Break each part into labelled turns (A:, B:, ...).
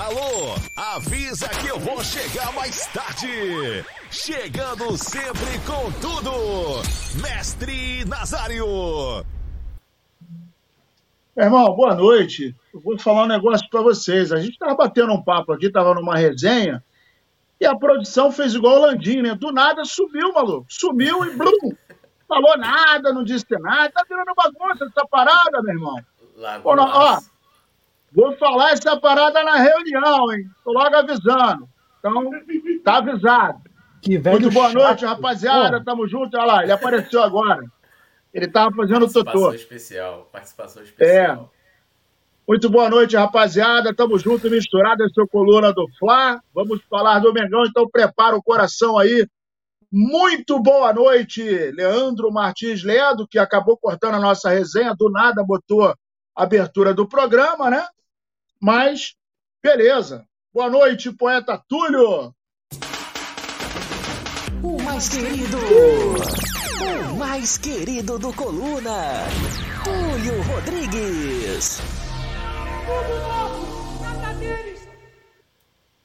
A: Alô, avisa que eu vou chegar mais tarde. Chegando sempre com tudo, Mestre Nazário.
B: Meu irmão, boa noite. Eu vou falar um negócio para vocês. A gente tava batendo um papo aqui, tava numa resenha, e a produção fez igual o Landim, né? Do nada sumiu, maluco. Sumiu e blum! Falou nada, não disse nada. Tá virando bagunça essa parada, meu irmão. Pô, não, ó, vou falar essa parada na reunião, hein? Tô logo avisando. Então, tá avisado.
C: Que velho
B: Muito boa
C: chato.
B: noite, rapaziada. Tamo junto. Olha lá, ele apareceu agora. Ele tava fazendo o
D: Participação
B: totô.
D: especial. Participação
B: É.
D: especial.
B: Muito boa noite, rapaziada. Tamo junto misturado. Esse é o Coluna do Fla. Vamos falar do Mengão, então prepara o coração aí. Muito boa noite, Leandro Martins Ledo, que acabou cortando a nossa resenha, do nada botou a abertura do programa, né? Mas, beleza. Boa noite, poeta Túlio.
A: O mais querido, o mais querido do Coluna, Túlio Rodrigues.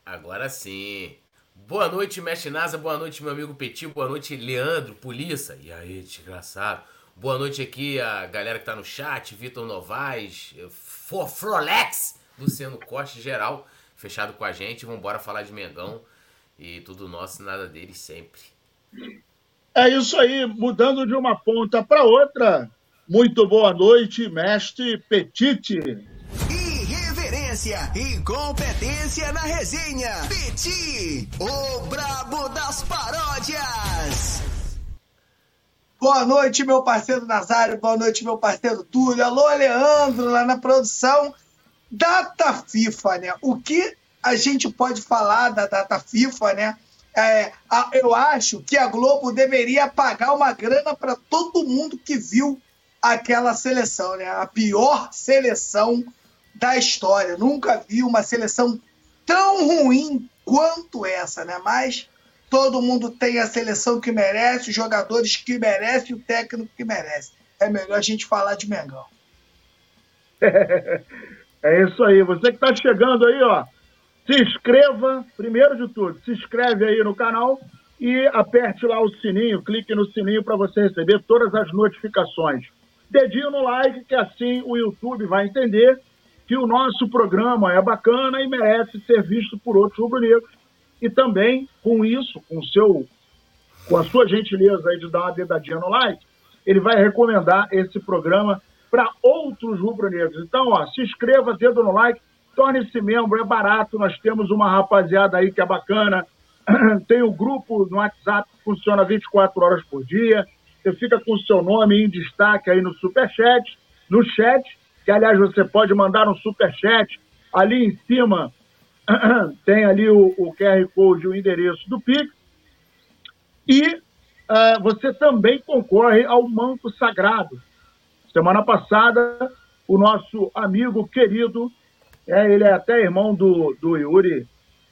D: Agora sim. Boa noite, Mestre Nasa. Boa noite, meu amigo Petit. Boa noite, Leandro, Polícia. E aí, desgraçado. Boa noite aqui a galera que tá no chat. Vitor Novaes, For Frolex, Luciano Costa, geral. Fechado com a gente. Vambora falar de Mengão. E tudo nosso, nada deles sempre.
B: É isso aí, mudando de uma ponta para outra. Muito boa noite, mestre Petite.
E: Irreverência e competência na resenha. Petit, o brabo das paródias.
C: Boa noite, meu parceiro Nazário. Boa noite, meu parceiro Túlio. Alô, Leandro, lá na produção. Data FIFA, né? O que a gente pode falar da data FIFA, né? É, eu acho que a Globo deveria pagar uma grana para todo mundo que viu aquela seleção, né? A pior seleção da história. Nunca vi uma seleção tão ruim quanto essa, né? Mas todo mundo tem a seleção que merece, os jogadores que merecem, o técnico que merece. É melhor a gente falar de Mengão.
B: É isso aí. Você que está chegando aí, ó, se inscreva, primeiro de tudo, se inscreve aí no canal e aperte lá o sininho, clique no sininho para você receber todas as notificações. Dedinho no like, que assim o YouTube vai entender que o nosso programa é bacana e merece ser visto por outros rubro-negros. E também, com isso, com seu com a sua gentileza aí de dar uma dedadinha no like, ele vai recomendar esse programa para outros rubro-negros. Então, ó, se inscreva, dedo no like, torne-se membro, é barato. Nós temos uma rapaziada aí que é bacana. Tem o grupo no WhatsApp que funciona 24 horas por dia. Você fica com o seu nome em destaque aí no Superchat, no chat, que aliás você pode mandar um Superchat. Ali em cima tem ali o, o QR Code, o endereço do Pix. E ah, você também concorre ao Manto Sagrado. Semana passada, o nosso amigo querido, é, ele é até irmão do, do Yuri,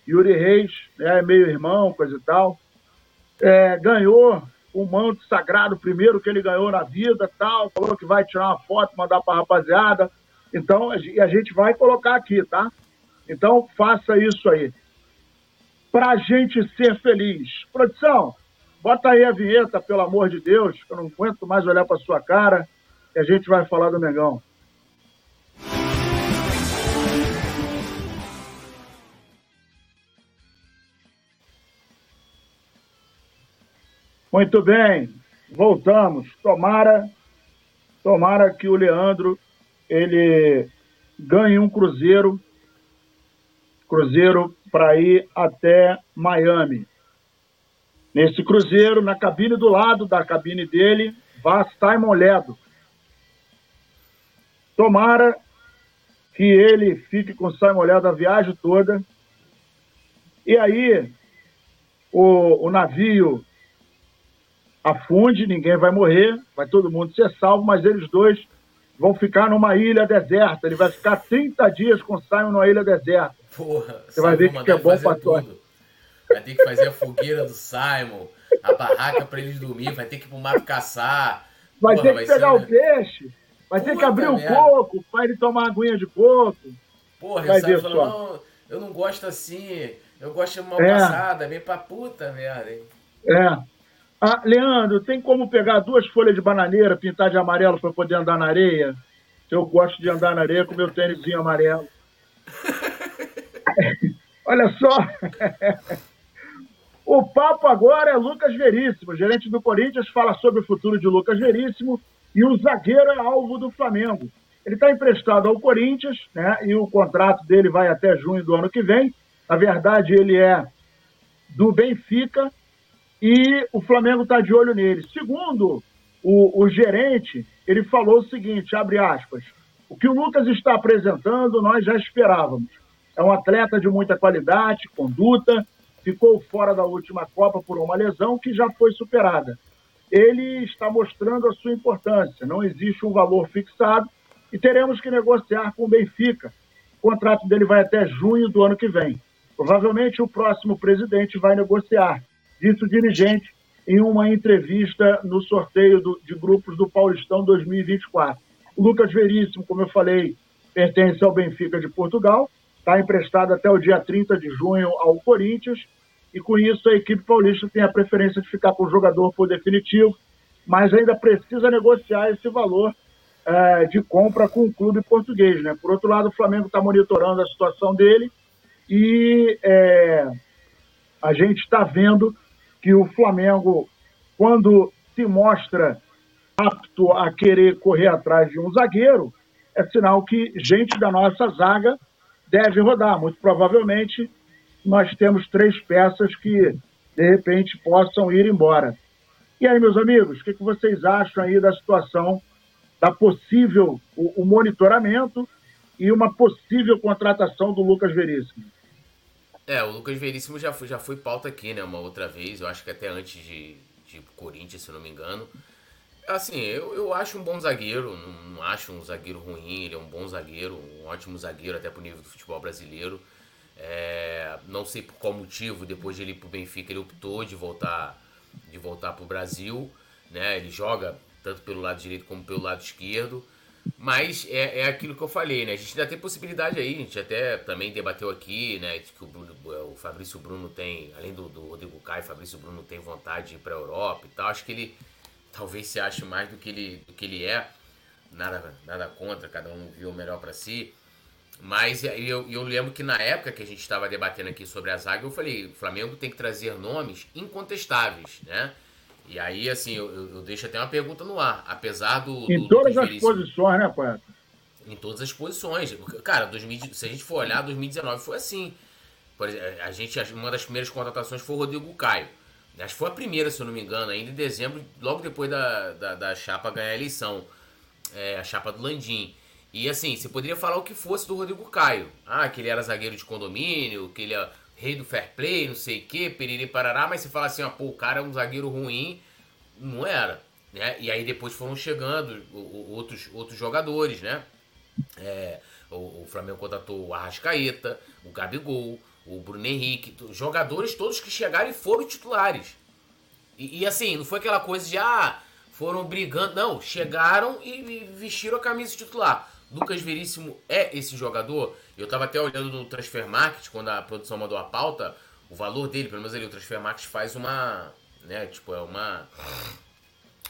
B: Yuri Reis, é meio irmão, coisa e tal, é, ganhou o manto sagrado, primeiro que ele ganhou na vida, tal, falou que vai tirar uma foto, mandar para a rapaziada. Então, a e a gente vai colocar aqui, tá? Então, faça isso aí. Pra gente ser feliz. Produção, bota aí a vinheta, pelo amor de Deus, que eu não aguento mais olhar para sua cara, e a gente vai falar do Mengão. Muito bem, voltamos. Tomara, tomara que o Leandro ele ganhe um cruzeiro, cruzeiro para ir até Miami. Nesse cruzeiro, na cabine do lado da cabine dele, vá Simon. Tomara que ele fique com o Simon Ledo a viagem toda. E aí, o, o navio afunde, ninguém vai morrer, vai todo mundo ser salvo, mas eles dois vão ficar numa ilha deserta. Ele vai ficar 30 dias com o Simon numa ilha deserta.
D: Porra,
B: Você vai ver
D: Simon
B: que é bom tu.
D: tudo. Vai ter que fazer a fogueira do Simon, a barraca pra eles dormir, vai ter que ir pro mato caçar.
B: Vai
D: Porra,
B: ter que pegar
D: ser-
B: o peixe, vai ter que abrir o
D: merda.
B: coco para ele tomar aguinha de coco.
D: Porra,
B: Vai
D: o
B: ver
D: falou, não, eu não gosto assim. Eu gosto de mal é. passada, bem pra puta merda, hein?
B: É. Ah, Leandro, tem como pegar duas folhas de bananeira, pintar de amarelo para poder andar na areia? Eu gosto de andar na areia com meu tênisinho amarelo. Olha só. o papo agora é Lucas Veríssimo. gerente do Corinthians fala sobre o futuro de Lucas Veríssimo e o zagueiro é alvo do Flamengo. Ele está emprestado ao Corinthians, né? E o contrato dele vai até junho do ano que vem. Na verdade, ele é do Benfica e o Flamengo está de olho nele. Segundo o, o gerente, ele falou o seguinte: abre aspas. O que o Lucas está apresentando, nós já esperávamos. É um atleta de muita qualidade, conduta, ficou fora da última Copa por uma lesão que já foi superada. Ele está mostrando a sua importância, não existe um valor fixado e teremos que negociar com o Benfica. O contrato dele vai até junho do ano que vem. Provavelmente o próximo presidente vai negociar, disse o dirigente em uma entrevista no sorteio do, de grupos do Paulistão 2024. O Lucas Veríssimo, como eu falei, pertence ao Benfica de Portugal, está emprestado até o dia 30 de junho ao Corinthians, e com isso a equipe paulista tem a preferência de ficar com o jogador por definitivo, mas ainda precisa negociar esse valor é, de compra com o clube português. Né? Por outro lado, o Flamengo está monitorando a situação dele e é, a gente está vendo que o Flamengo, quando se mostra apto a querer correr atrás de um zagueiro, é sinal que gente da nossa zaga deve rodar. Muito provavelmente nós temos três peças que de repente possam ir embora. E aí, meus amigos, o que, que vocês acham aí da situação da possível o, o, monitoramento e uma possível contratação do Lucas Veríssimo?
D: É, o Lucas Veríssimo já foi, já foi pauta aqui, né, uma outra vez, eu acho que até antes de, de Corinthians, se não me engano. Assim, eu, eu acho um bom zagueiro, não, não, acho um zagueiro ruim, ele é um bom zagueiro, um ótimo zagueiro até pro nível do futebol brasileiro. É, não sei por qual motivo, depois de ele ir pro Benfica, ele optou de voltar de voltar pro Brasil, né? Ele joga tanto pelo lado direito como pelo lado esquerdo. Mas é, é aquilo que eu falei, né? A gente ainda tem possibilidade aí, a gente até também debateu aqui, né? Que o, Bruno, o Fabrício Bruno tem, além do, do Rodrigo Caio, Fabrício Bruno tem vontade de ir pra Europa e tal. Acho que ele talvez se ache mais do que ele, do que ele é. Nada, nada contra, cada um viu o melhor para si. Mas eu, eu lembro que na época que a gente estava debatendo aqui sobre a zaga, eu falei, o Flamengo tem que trazer nomes incontestáveis, né? E aí, assim, eu, eu deixo até uma pergunta no ar. Apesar do.
B: Em
D: do,
B: todas as posições, né, poeta?
D: Em todas as posições. Cara, 2000, se a gente for olhar, 2019 foi assim. Por exemplo, a gente, uma das primeiras contratações foi o Rodrigo Caio. Acho que foi a primeira, se eu não me engano, ainda em dezembro, logo depois da, da, da chapa ganhar a eleição. É, a chapa do Landim. E assim, você poderia falar o que fosse do Rodrigo Caio. Ah, que ele era zagueiro de condomínio, que ele é rei do fair play, não sei o que, periri parará, mas você fala assim, ó, pô, o cara é um zagueiro ruim. Não era. Né? E aí depois foram chegando outros, outros jogadores, né? É, o, o Flamengo contratou o Arrascaeta, o Gabigol, o Bruno Henrique, jogadores todos que chegaram e foram titulares. E, e, assim, não foi aquela coisa de, ah, foram brigando. Não, chegaram e, vestiram a camisa titular. Lucas Veríssimo é esse jogador. Eu tava até olhando no Transfer Market, quando a produção mandou a pauta, o valor dele, pelo menos ali, o Transfer Market faz uma, né, tipo, é uma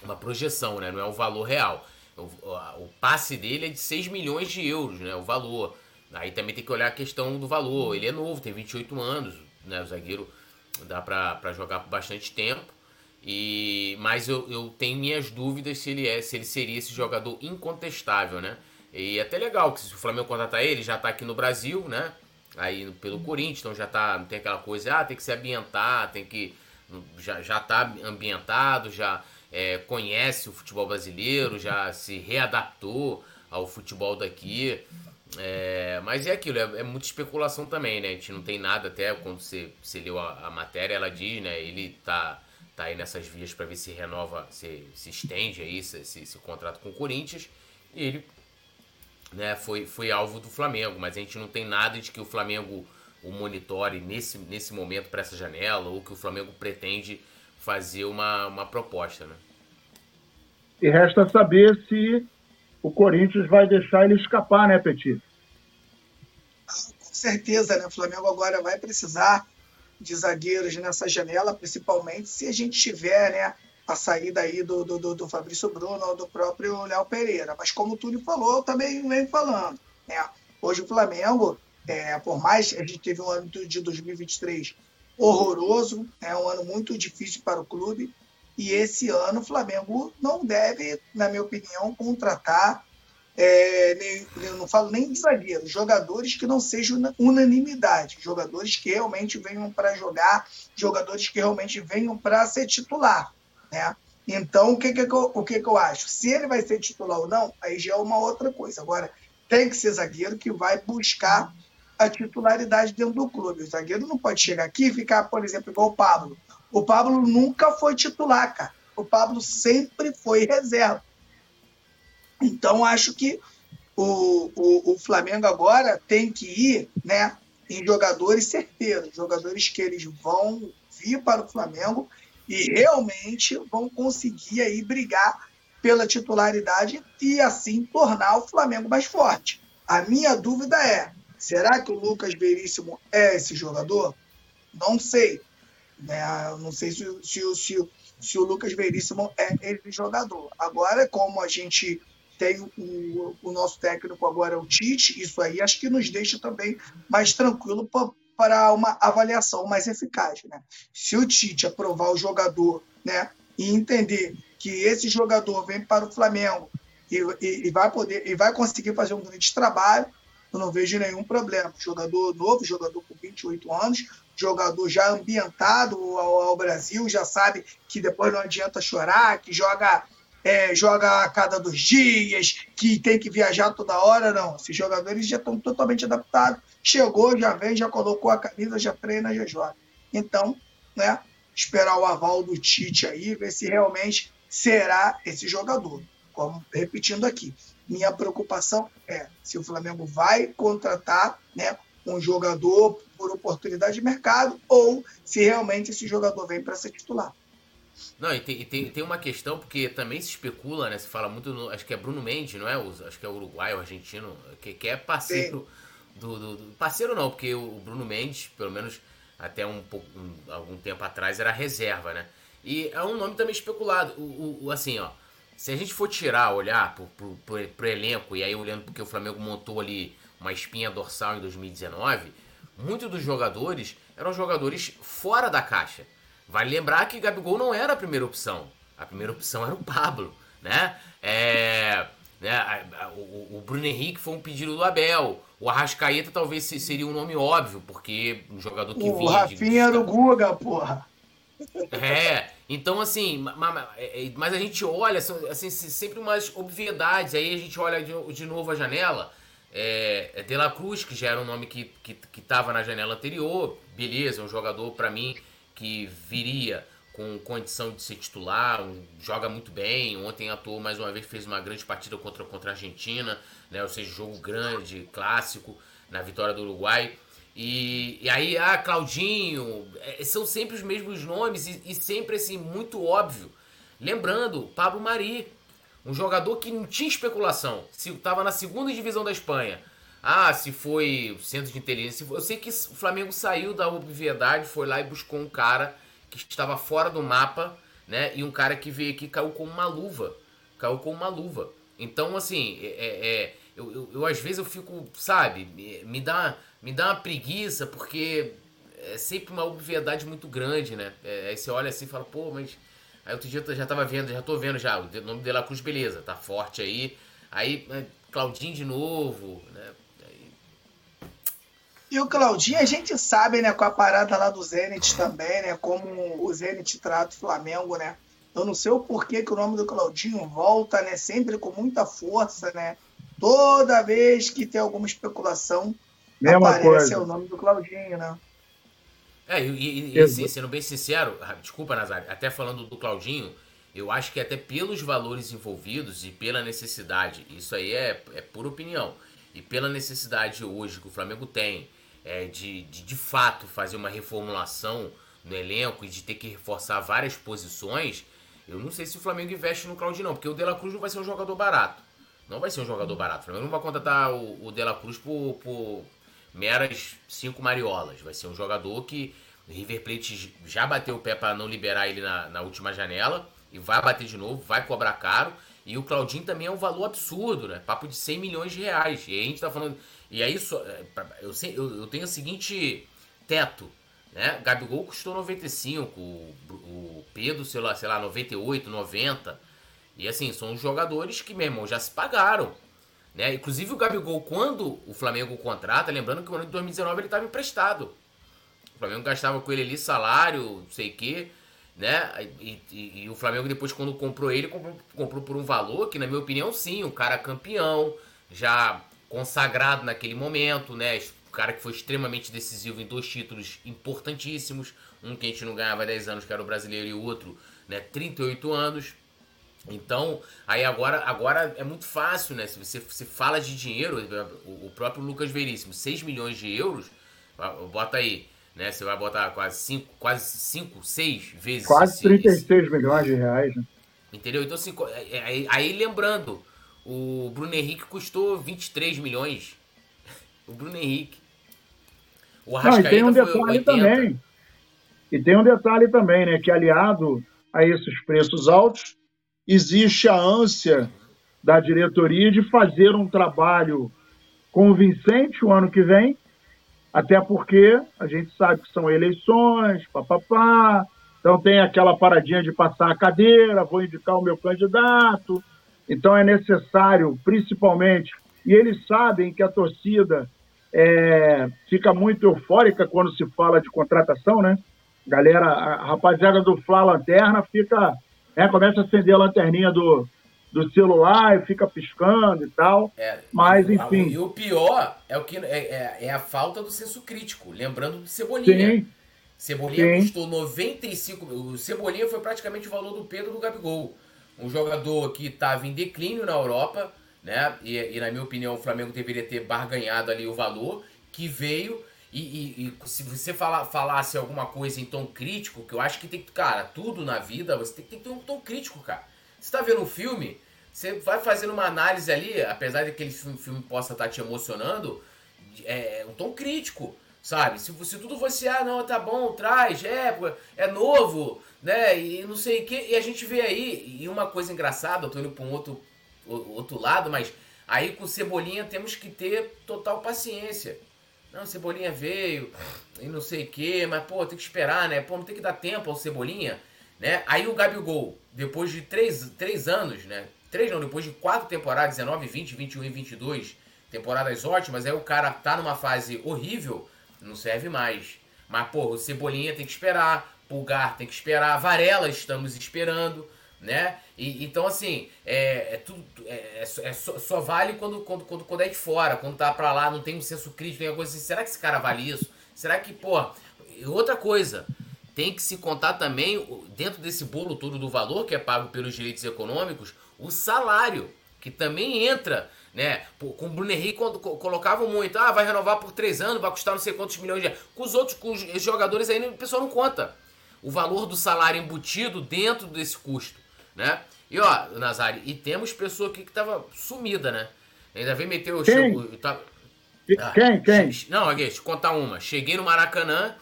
D: uma projeção, né, não é o valor real. O, o passe dele é de 6 milhões de euros, né, o valor. Aí também tem que olhar a questão do valor. Ele é novo, tem 28 anos, né? O zagueiro dá para jogar por bastante tempo. E mas eu, eu tenho minhas dúvidas se ele é, se ele seria esse jogador incontestável, né? E é até legal que se o Flamengo contratar ele, já tá aqui no Brasil, né? Aí pelo Corinthians, então já tá, não tem aquela coisa, ah, tem que se ambientar, tem que já já tá ambientado, já é, conhece o futebol brasileiro, já se readaptou ao futebol daqui. É, mas é aquilo, é, é, muita especulação também, né? A gente não tem nada, até quando você, você leu a, a matéria, ela diz, né? Ele tá, tá aí nessas vias para ver se renova, se, se estende aí esse, esse, esse, contrato com o Corinthians. E ele né, foi, foi alvo do Flamengo, mas a gente não tem nada de que o Flamengo o monitore nesse, nesse momento para essa janela ou que o Flamengo pretende fazer uma, uma proposta, né?
B: E resta saber se o Corinthians vai deixar ele escapar, né, Petit?
C: Com certeza, né? O Flamengo agora vai precisar de zagueiros nessa janela, principalmente se a gente tiver, né? A saída aí do, do, do Fabrício Bruno ou do próprio Léo Pereira. Mas como o Túlio falou, eu também venho falando. Né? Hoje o Flamengo, é, por mais a gente teve um ano de 2023 horroroso, é um ano muito difícil para o clube, e esse ano o Flamengo não deve, na minha opinião, contratar é, nem, eu não falo nem de zagueiro, jogadores que não sejam unanimidade, jogadores que realmente venham para jogar, jogadores que realmente venham para ser titular. Né? Então, o que, que, eu, o que, que eu acho? Se ele vai ser titular ou não, aí já é uma outra coisa. Agora, tem que ser zagueiro que vai buscar a titularidade dentro do clube. O zagueiro não pode chegar aqui e ficar, por exemplo, igual o Pablo. O Pablo nunca foi titular, cara. O Pablo sempre foi reserva. Então, acho que o, o, o, Flamengo agora tem que ir né, em jogadores certeiros, jogadores que eles vão vir para o Flamengo e realmente vão conseguir aí brigar pela titularidade e assim tornar o Flamengo mais forte. A minha dúvida é: será que o Lucas Veríssimo é esse jogador? Não sei. Né? Não sei se, se, se, se o Lucas Veríssimo é esse jogador. Agora, como a gente tem o, o nosso técnico agora, o Tite, isso aí acho que nos deixa também mais tranquilo para uma avaliação mais eficaz. Né? Se o Tite aprovar o jogador né, e entender que esse jogador vem para o Flamengo e, e, e, vai poder e vai conseguir fazer um grande trabalho, eu não vejo nenhum problema. Jogador novo, jogador com 28 anos, jogador já ambientado ao, ao Brasil, já sabe que depois não adianta chorar, que joga é, joga a cada dois dias, que tem que viajar toda hora, não. Esses jogadores já estão totalmente adaptados. Chegou, já vem, já colocou a camisa, já treina, já joga. Então, né, esperar o aval do Tite aí, ver se realmente será esse jogador. Como repetindo aqui, minha preocupação é se o Flamengo vai contratar né, um jogador por oportunidade de mercado ou se realmente esse jogador vem para ser titular.
D: Não, e tem, e tem, tem uma questão, porque também se especula, né? Se fala muito, no, acho que é Bruno Mendes, não é? acho que é o Uruguai, o argentino, que, que é parceiro do, do, do, Parceiro não, porque o Bruno Mendes, pelo menos até um, um, algum tempo atrás, era reserva, né? E é um nome também especulado. O, o, assim, ó. Se a gente for tirar, olhar pro, pro, pro, pro elenco, e aí olhando porque o Flamengo montou ali uma espinha dorsal em 2019, muitos dos jogadores eram jogadores fora da caixa. Vale lembrar que Gabigol não era a primeira opção. A primeira opção era o Pablo, né? É, né o, o, Bruno Henrique foi um pedido do Abel. O Arrascaeta talvez seria um nome óbvio, porque um jogador que
C: o
D: vinha...
C: O Rafinha de... era o Guga, porra.
D: É, então assim, é, é, mas a gente olha, assim, sempre umas obviedades. Aí a gente olha de, de novo a janela. É, é De La Cruz, que já era um nome que, que, que tava na janela anterior. Beleza, um jogador para mim que viria com condição de ser titular, joga muito bem. Ontem atuou mais uma vez, fez uma grande partida contra, contra a Argentina, né? ou seja, jogo grande, clássico, na vitória do Uruguai. E, e aí, ah, Claudinho, é, são sempre os mesmos nomes e, e, sempre assim, muito óbvio. Lembrando, Pablo Mari, um jogador que não tinha especulação, estava na segunda divisão da Espanha. Ah, se foi centro de inteligência. Eu sei que o Flamengo saiu da obviedade, foi lá e buscou um cara que estava fora do mapa, né? E um cara que veio aqui caiu com uma luva. Caiu com uma luva. Então, assim, é, é, é eu, eu, eu, às vezes eu fico, sabe, me dá, me dá uma preguiça, porque é sempre uma obviedade muito grande, né? É, aí você olha assim e fala, pô, mas. Aí outro dia eu já tava vendo, já tô vendo já, o nome de La Cruz, beleza, tá forte aí. Aí, né, Claudinho de novo, né?
C: E o Claudinho, a gente sabe, né, com a parada lá do Zenit também, né, como o Zenit trata o Flamengo, né. Eu não sei o porquê que o nome do Claudinho volta, né, sempre com muita força, né. Toda vez que tem alguma especulação, Mesma aparece coisa. o nome do Claudinho, né.
D: É, e, e assim, sendo bem sincero, ah, desculpa, Nazário, até falando do Claudinho, eu acho que até pelos valores envolvidos e pela necessidade, isso aí é, é pura opinião, e pela necessidade hoje que o Flamengo tem é, de, de de fato fazer uma reformulação no elenco e de ter que reforçar várias posições, eu não sei se o Flamengo investe no Claudinho, não, porque o De La Cruz não vai ser um jogador barato. Não vai ser um jogador barato. O Flamengo não vai contratar o, o De La Cruz por, por, meras cinco mariolas. Vai ser um jogador que o River Plate já bateu o pé para não liberar ele na, na última janela e vai bater de novo, vai cobrar caro. E o Claudinho também é um valor absurdo, né? Papo de 100 milhões de reais. E a gente tá falando. E aí é, eu, eu tenho o seguinte teto, né? Gabigol custou 95, o, o Pedro, sei lá, sei lá, 98, 90. E assim, são jogadores que, meu irmão, já se pagaram. Né? Inclusive o Gabigol, quando o Flamengo contrata, lembrando que no ano de 2019 ele estava emprestado. O Flamengo gastava com ele ali salário, não sei o quê né? E, e, e, o Flamengo depois quando comprou ele, comprou, comprou, por um valor que, na minha opinião, sim, um cara campeão, já consagrado naquele momento, né? O cara que foi extremamente decisivo em dois títulos importantíssimos, um que a gente não ganhava 10 anos, que era o brasileiro, e o outro, né, 38 anos. Então, aí agora, agora é muito fácil, né? Se você se fala de dinheiro, o próprio Lucas Veríssimo, 6 milhões de euros, bota aí, né? Você vai botar quase 5, quase 5, 6 vezes.
B: Quase esse, 36 esse... milhões de reais, né?
D: Entendeu? Então, assim, aí, aí, lembrando, o Bruno Henrique custou 23 milhões. o Bruno Henrique.
B: O Não, e tem um detalhe também. E tem um detalhe também, né? Que aliado a esses preços altos, existe a ânsia da diretoria de fazer um trabalho convincente o ano que vem até porque a gente sabe que são eleições, papapá, então tem aquela paradinha de passar a cadeira, vou indicar o meu candidato. Então é necessário, principalmente, e eles sabem que a torcida é, fica muito eufórica quando se fala de contratação, né? Galera, a rapaziada do Fla Lanterna fica, né, começa a acender a lanterninha do, do celular e fica piscando e tal. É, Mas, enfim.
D: E o pior é o que é, é, é, a falta do senso crítico. Lembrando do Cebolinha. Sim. Cebolinha Sim. custou 95. O Cebolinha foi praticamente o valor do Pedro do Gabigol. Um jogador que estava em declínio na Europa, né? E, e, na minha opinião, o Flamengo deveria ter barganhado ali o valor, que veio. E, e, e, se você falar, falasse alguma coisa em tom crítico, que eu acho que tem que. Cara, tudo na vida você tem, tem que ter um tom crítico, cara. Você tá vendo um filme, você vai fazendo uma análise ali, apesar de que aquele filme, filme possa estar tá te emocionando, é, é um tom crítico, sabe? Se, se tudo fosse, ah, não, tá bom, traz, é, é novo, né? E não sei o que. E a gente vê aí, e uma coisa engraçada, eu tô indo pra um outro, outro lado, mas aí com Cebolinha temos que ter total paciência. Não, Cebolinha veio e não sei o que, mas pô, tem que esperar, né? Pô, não tem que dar tempo ao Cebolinha, né? Aí o Gabigol, depois de três, três anos, né? Três não, depois de quatro temporadas, 19, 20, 21 e 22, temporadas ótimas, aí o cara tá numa fase horrível, não serve mais. Mas, pô, o Cebolinha tem que esperar, Pulgar tem que esperar, Varela estamos esperando, né? E, então, assim, é, é tudo. É, é, é só, só, vale quando, quando, quando, quando é de fora, quando tá pra lá, não tem um senso crítico, tem coisa assim, será que esse cara vale isso? Será que, pô. Outra coisa, tem que se contar também, dentro desse bolo todo do valor que é pago pelos direitos econômicos, o salário, que também entra, né? Com o Bruno Henrique quando colocavam muito, ah, vai renovar por três anos, vai custar não sei quantos milhões de reais. Com os outros com os jogadores aí, o pessoal não conta o valor do salário embutido dentro desse custo, né? E ó, Nazário, e temos pessoa aqui que tava sumida, né? Ainda vem meter o...
B: Quem? Tá... ah, quem? Quem?
D: Não, aqui, deixa eu contar uma. Cheguei no Maracanã,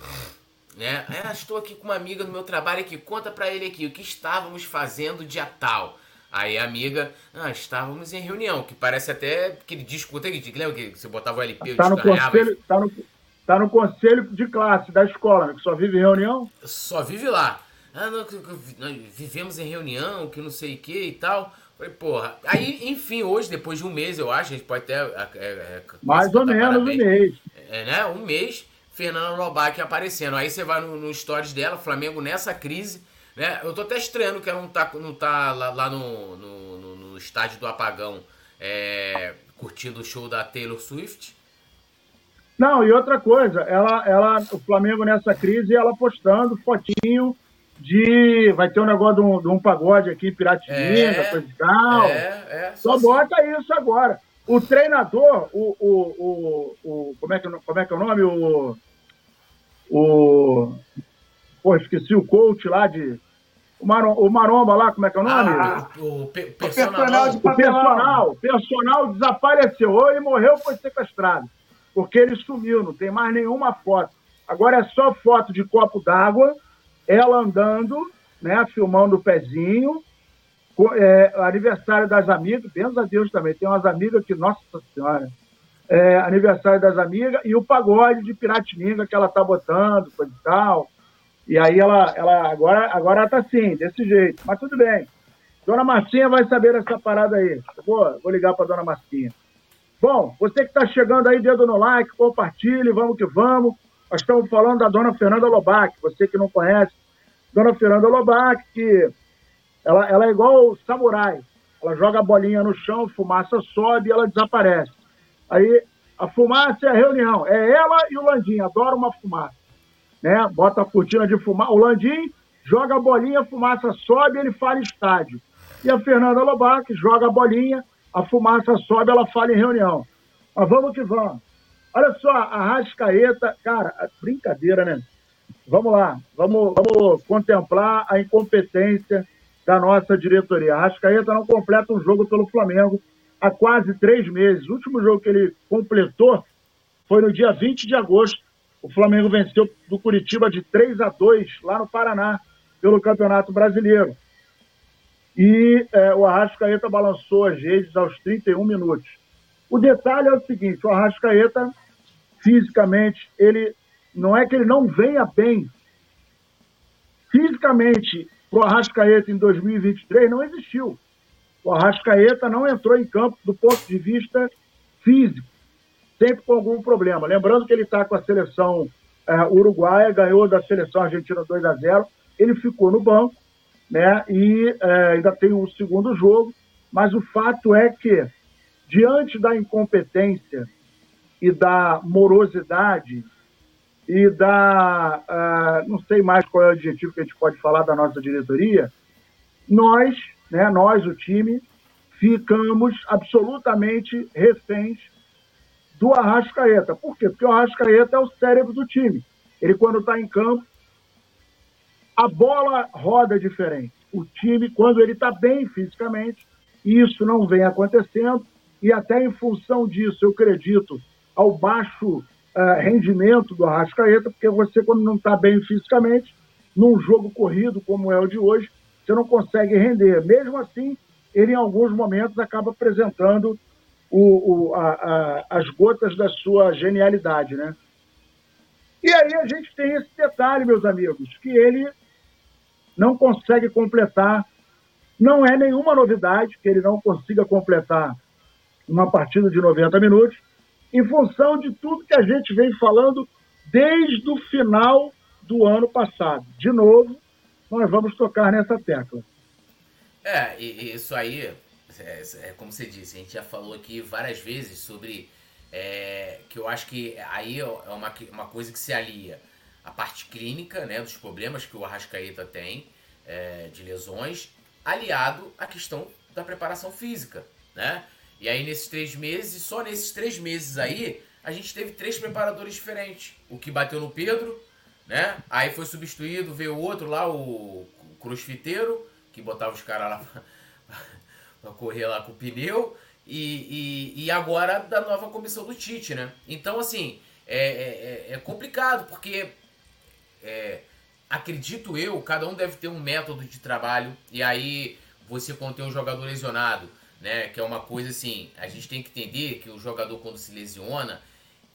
D: né? É, estou aqui com uma amiga do meu trabalho que conta para ele aqui o que estávamos fazendo dia tal. Aí a amiga, ah, estávamos em reunião, que parece até aquele disco, que lembra que você botava o LP,
B: tá no conselho, tá no, tá no conselho de classe da escola, né, que só vive em reunião?
D: Só vive lá. Ah, não, nós vivemos em reunião, que não sei o que e tal. Falei, porra. Aí, enfim, hoje, depois de um mês, eu acho, a gente pode até. É, é,
B: Mais ou menos parabéns. um mês.
D: É, né? Um mês, Fernando Lobac aparecendo. Aí você vai no, no stories dela, Flamengo nessa crise né? Eu tô até estranhando que ela não tá, não tá lá, lá no, no, no, no, estádio do Apagão é, curtindo o show da Taylor Swift.
B: Não, e outra coisa, ela, ela, o Flamengo nessa crise, ela postando fotinho de. Vai ter um negócio de um, de um pagode aqui em Piratininga, é, coisa e tal. É, é, só, só bota isso agora. O treinador, o. o, o, o como, é que, como é que é o nome? O. O Pô, esqueci o coach lá de. O, Marom, o Maromba lá, como é que é o nome?
D: Ah, o, pe personal.
B: O personal, o personal, personal desapareceu. Ou ele morreu ou foi sequestrado. Porque ele sumiu, não tem mais nenhuma foto. Agora é só foto de copo d'água, ela andando, né, filmando o pezinho, é, aniversário das amigas, benza a Deus também, tem umas amigas que, nossa senhora, é, aniversário das amigas e o pagode de Piratininga que ela tá botando, coisa e tal. E aí ela, ela agora, agora ela tá assim, desse jeito. Mas tudo bem. Dona Marcinha vai saber essa parada aí. Vou, vou ligar para Dona Marcinha. Bom, você que está chegando aí, dedo no like, compartilhe, vamos que vamos. Nós estamos falando da Dona Fernanda Lobac, você que não conhece. Dona Fernanda Lobac, que ela, ela é igual o samurai. Ela joga a bolinha no chão, fumaça sobe e ela desaparece. Aí a fumaça é a reunião. É ela e o Landim, adora uma fumaça. Né? Bota a cortina de fumaça. O Landim joga a bolinha, a fumaça sobe ele fala estádio. E a Fernanda Lobac joga a bolinha, a fumaça sobe, ela fala em reunião. Mas vamos que vamos. Olha só, a Rascaeta, cara, brincadeira, né? Vamos lá, vamos, vamos contemplar a incompetência da nossa diretoria. A Rascaeta não completa um jogo pelo Flamengo há quase três meses. O último jogo que ele completou foi no dia 20 de agosto. O Flamengo venceu do Curitiba de 3 a 2 lá no Paraná, pelo Campeonato Brasileiro. E é, o Arrascaeta balançou as redes aos 31 minutos. O detalhe é o seguinte: o Arrascaeta, fisicamente, ele não é que ele não venha bem. Fisicamente, o Arrascaeta em 2023 não existiu. O Arrascaeta não entrou em campo do ponto de vista físico, sempre com algum problema. Lembrando que ele está com a seleção é, uruguaia, ganhou da seleção argentina 2 a 0 ele ficou no banco, né? E é, ainda tem o segundo jogo, mas o fato é que, diante da incompetência e da morosidade e da. Uh, não sei mais qual é o adjetivo que a gente pode falar da nossa diretoria, nós, né, nós, o time, ficamos absolutamente reféns do Arrascaeta. Por quê? Porque o Arrascaeta é o cérebro do time. Ele, quando está em campo, a bola roda diferente. O time, quando ele está bem fisicamente, isso não vem acontecendo, e até em função disso, eu acredito, ao baixo uh, rendimento do Arrascaeta, porque você, quando não está bem fisicamente, num jogo corrido como é o de hoje, você não consegue render. Mesmo assim, ele em alguns momentos acaba apresentando o, o, a, a, as gotas da sua genialidade, né? E aí a gente tem esse detalhe, meus amigos, que ele não consegue completar. Não é nenhuma novidade que ele não consiga completar uma partida de 90 minutos, em função de tudo que a gente vem falando desde o final do ano passado. De novo, nós vamos tocar nessa tecla.
D: É, isso aí, é, é, como você disse, a gente já falou aqui várias vezes sobre é, que eu acho que aí é uma, uma coisa que se alia a parte clínica, né, dos problemas que o Arrascaeta tem, é, de lesões, aliado à questão da preparação física, né? E aí nesses três meses, só nesses três meses aí, a gente teve três preparadores diferentes. O que bateu no Pedro, né? Aí foi substituído, veio outro lá, o, crossfiteiro, que botava os caras lá pra, correr lá com o pneu. E, e, e, agora da nova comissão do Tite, né? Então, assim, é, é, é, é complicado, porque é, acredito eu, cada um deve ter um método de trabalho. E aí, você tem um jogador lesionado, né? Que é uma coisa assim, a gente tem que entender que o jogador quando se lesiona,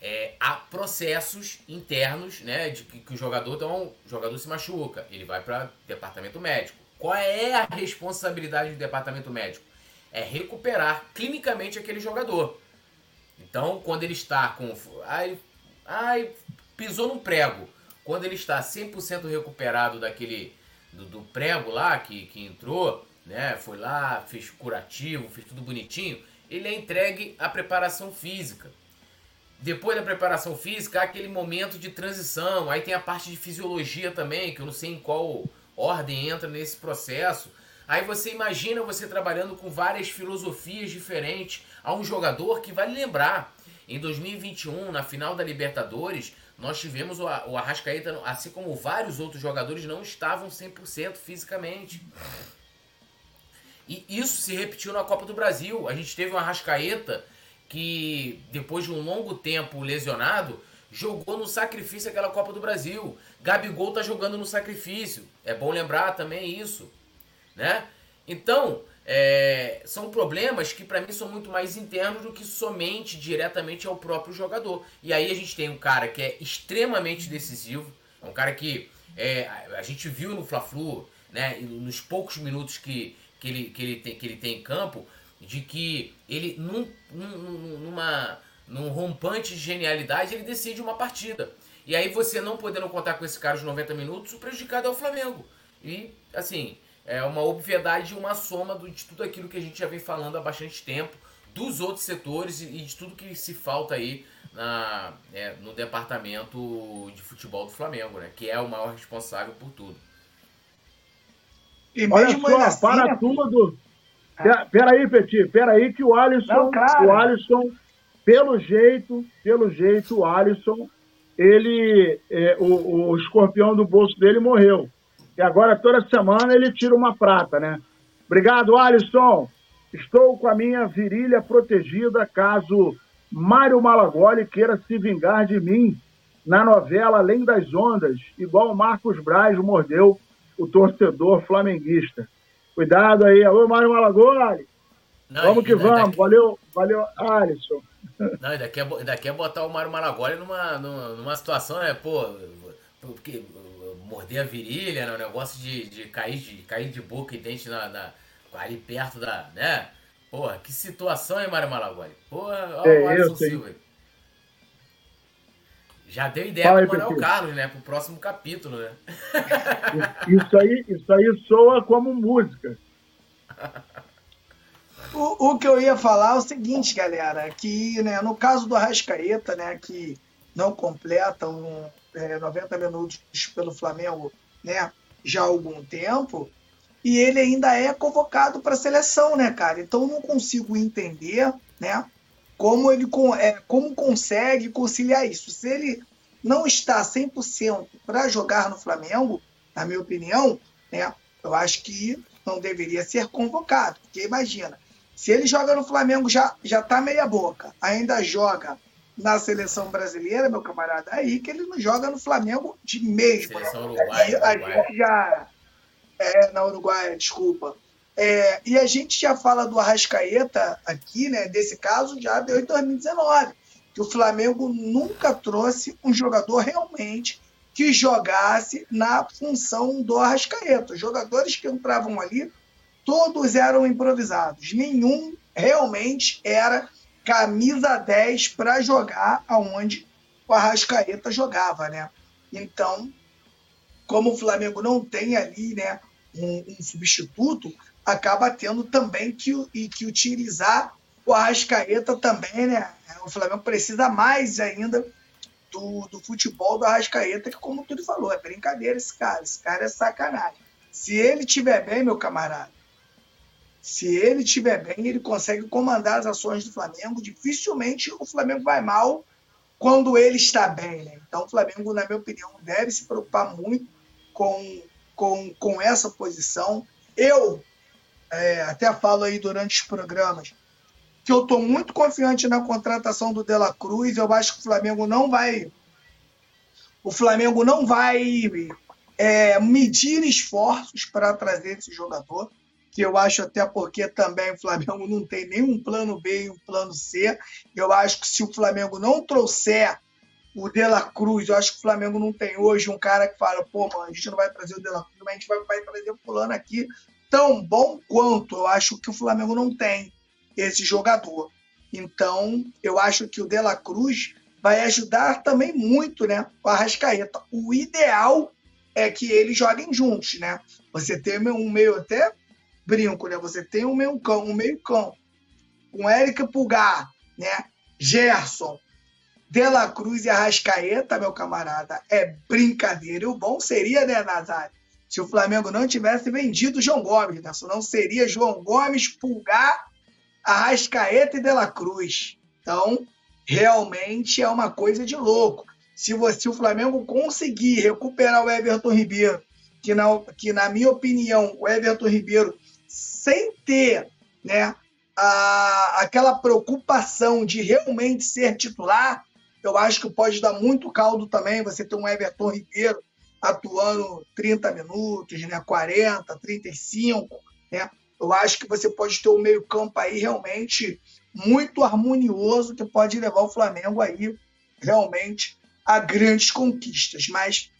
D: é, há processos internos, né? De que, que o jogador, então, o jogador se machuca, ele vai para departamento médico. Qual é a responsabilidade do departamento médico? É recuperar clinicamente aquele jogador. Então, quando ele está com. Ai, ai pisou num prego. Quando ele está 100% recuperado daquele. Do, do, prego lá que, que entrou, né? Foi lá, fez curativo, fez tudo bonitinho. Ele é entregue à preparação física. Depois da preparação física, há aquele momento de transição. Aí tem a parte de fisiologia também, que eu não sei em qual ordem entra nesse processo. Aí você imagina você trabalhando com várias filosofias diferentes a um jogador que vai lembrar. Em 2021, na final da Libertadores, nós tivemos o, Arrascaeta, assim como vários outros jogadores, não estavam 100% fisicamente. E isso se repetiu na Copa do Brasil. A gente teve um Arrascaeta que depois de um longo tempo lesionado, jogou no sacrifício aquela Copa do Brasil. Gabigol tá jogando no sacrifício. É bom lembrar também isso, né? Então, é, são problemas que para mim são muito mais internos do que somente diretamente ao próprio jogador. E aí a gente tem um cara que é extremamente decisivo, é um cara que é, a gente viu no Fla-Flu, né, nos poucos minutos que, que, ele, que, ele tem, que ele tem em campo, de que ele num, num, numa, num rompante de genialidade ele decide uma partida. E aí você não podendo contar com esse cara os 90 minutos, o prejudicado é o Flamengo. E assim, é uma obviedade e uma soma de tudo aquilo que a gente já vem falando há bastante tempo, dos outros setores e de tudo que se falta aí na, é, no departamento de futebol do Flamengo, né? Que é o maior responsável por tudo.
B: E Olha só, assim, para né? tudo. Pera aí, Petit, pera aí que o Alisson, Não, claro. o Alisson, pelo jeito, pelo jeito, o Alisson, ele, é, o, o escorpião do bolso dele morreu. E agora, toda semana, ele tira uma prata, né? Obrigado, Alisson. Estou com a minha virilha protegida caso Mário Malagoli queira se vingar de mim na novela Além das Ondas, igual Marcos Braz mordeu o torcedor flamenguista. Cuidado aí. Alô, Mário Malagoli. Não, vamos que vamos. Daqui... Valeu, valeu, Alisson.
D: Não, daqui é, daqui é botar o Mário Malagoli numa, numa, numa situação, né? Pô, porque morder a virilha, né? O negócio de, de, cair, de cair de boca e dente na, na, ali perto da. né? Porra, que situação, hein, Mário Malagoli? Porra, olha é, o Alisson Silva aí. Já deu ideia Fala pro Manuel Carlos, né? Pro próximo capítulo, né?
B: Isso aí, isso aí soa como música.
C: O, o, que eu ia falar é o seguinte, galera, que né, no caso do Arrascaeta, né, que não completa um, é, 90 minutos pelo Flamengo né, já há algum tempo, e ele ainda é convocado para a seleção, né, cara? Então não consigo entender, né, como ele é, como consegue conciliar isso. Se ele não está 100% para jogar no Flamengo, na minha opinião, né, eu acho que não deveria ser convocado, porque imagina, se ele joga no Flamengo já já tá meia boca, ainda joga na seleção brasileira, meu camarada, aí que ele não joga no Flamengo de mesmo. Né? Seleção né? Uruguai, a gente já. É, na Uruguai, desculpa. É, e a gente já fala do Arrascaeta aqui, né, desse caso, já desde 2019, que o Flamengo nunca trouxe um jogador realmente que jogasse na função do Arrascaeta. Os jogadores que entravam ali, todos eram improvisados. Nenhum realmente era camisa 10 para jogar aonde o Arrascaeta jogava, né? Então, como o Flamengo não tem ali, né, um, um substituto, acaba tendo também que, e que utilizar o Arrascaeta também, né? O Flamengo precisa mais ainda do, do futebol do Arrascaeta, que como tudo falou, é brincadeira esse cara, esse cara é sacanagem. Se ele tiver bem, meu camarada, se ele estiver bem, ele consegue comandar as ações do Flamengo. Dificilmente o Flamengo vai mal quando ele está bem. Né? Então, o Flamengo, na minha opinião, deve se preocupar muito com, com, com essa posição. Eu é, até falo aí durante os programas que eu estou muito confiante na contratação do Dela Cruz. Eu acho que o Flamengo não vai. O Flamengo não vai é, medir esforços para trazer esse jogador que eu acho até porque também o Flamengo não tem nenhum plano B e um plano C. Eu acho que se o Flamengo não trouxer o De La Cruz, eu acho que o Flamengo não tem hoje um cara que fala, pô, mano, a gente não vai trazer o De La Cruz, mas a gente vai, vai trazer o fulano aqui tão bom quanto. Eu acho que o Flamengo não tem esse jogador. Então, eu acho que o De La Cruz vai ajudar também muito, né, o Arrascaeta. O ideal é que eles joguem juntos, né? Você tem um meio até brinco, né? Você tem um meio cão, um meio cão com Érica Pulgar, né? Gerson, De La Cruz e Arrascaeta, meu camarada, é brincadeira. E o bom seria, né, Nazário? Se o Flamengo não tivesse vendido João Gomes, né? Senão seria João Gomes, Pulgar, Arrascaeta e De La Cruz. Então, realmente é uma coisa de louco. Se, você, se o Flamengo conseguir recuperar o Everton Ribeiro, que na, que na minha opinião, o Everton Ribeiro sem ter né, a, aquela preocupação de realmente ser titular, eu acho que pode dar muito caldo também. Você ter um Everton Ribeiro atuando 30 minutos, né, 40, 35, né? Eu acho que você pode ter um meio-campo aí realmente muito harmonioso que pode levar o Flamengo aí realmente a grandes conquistas. Mas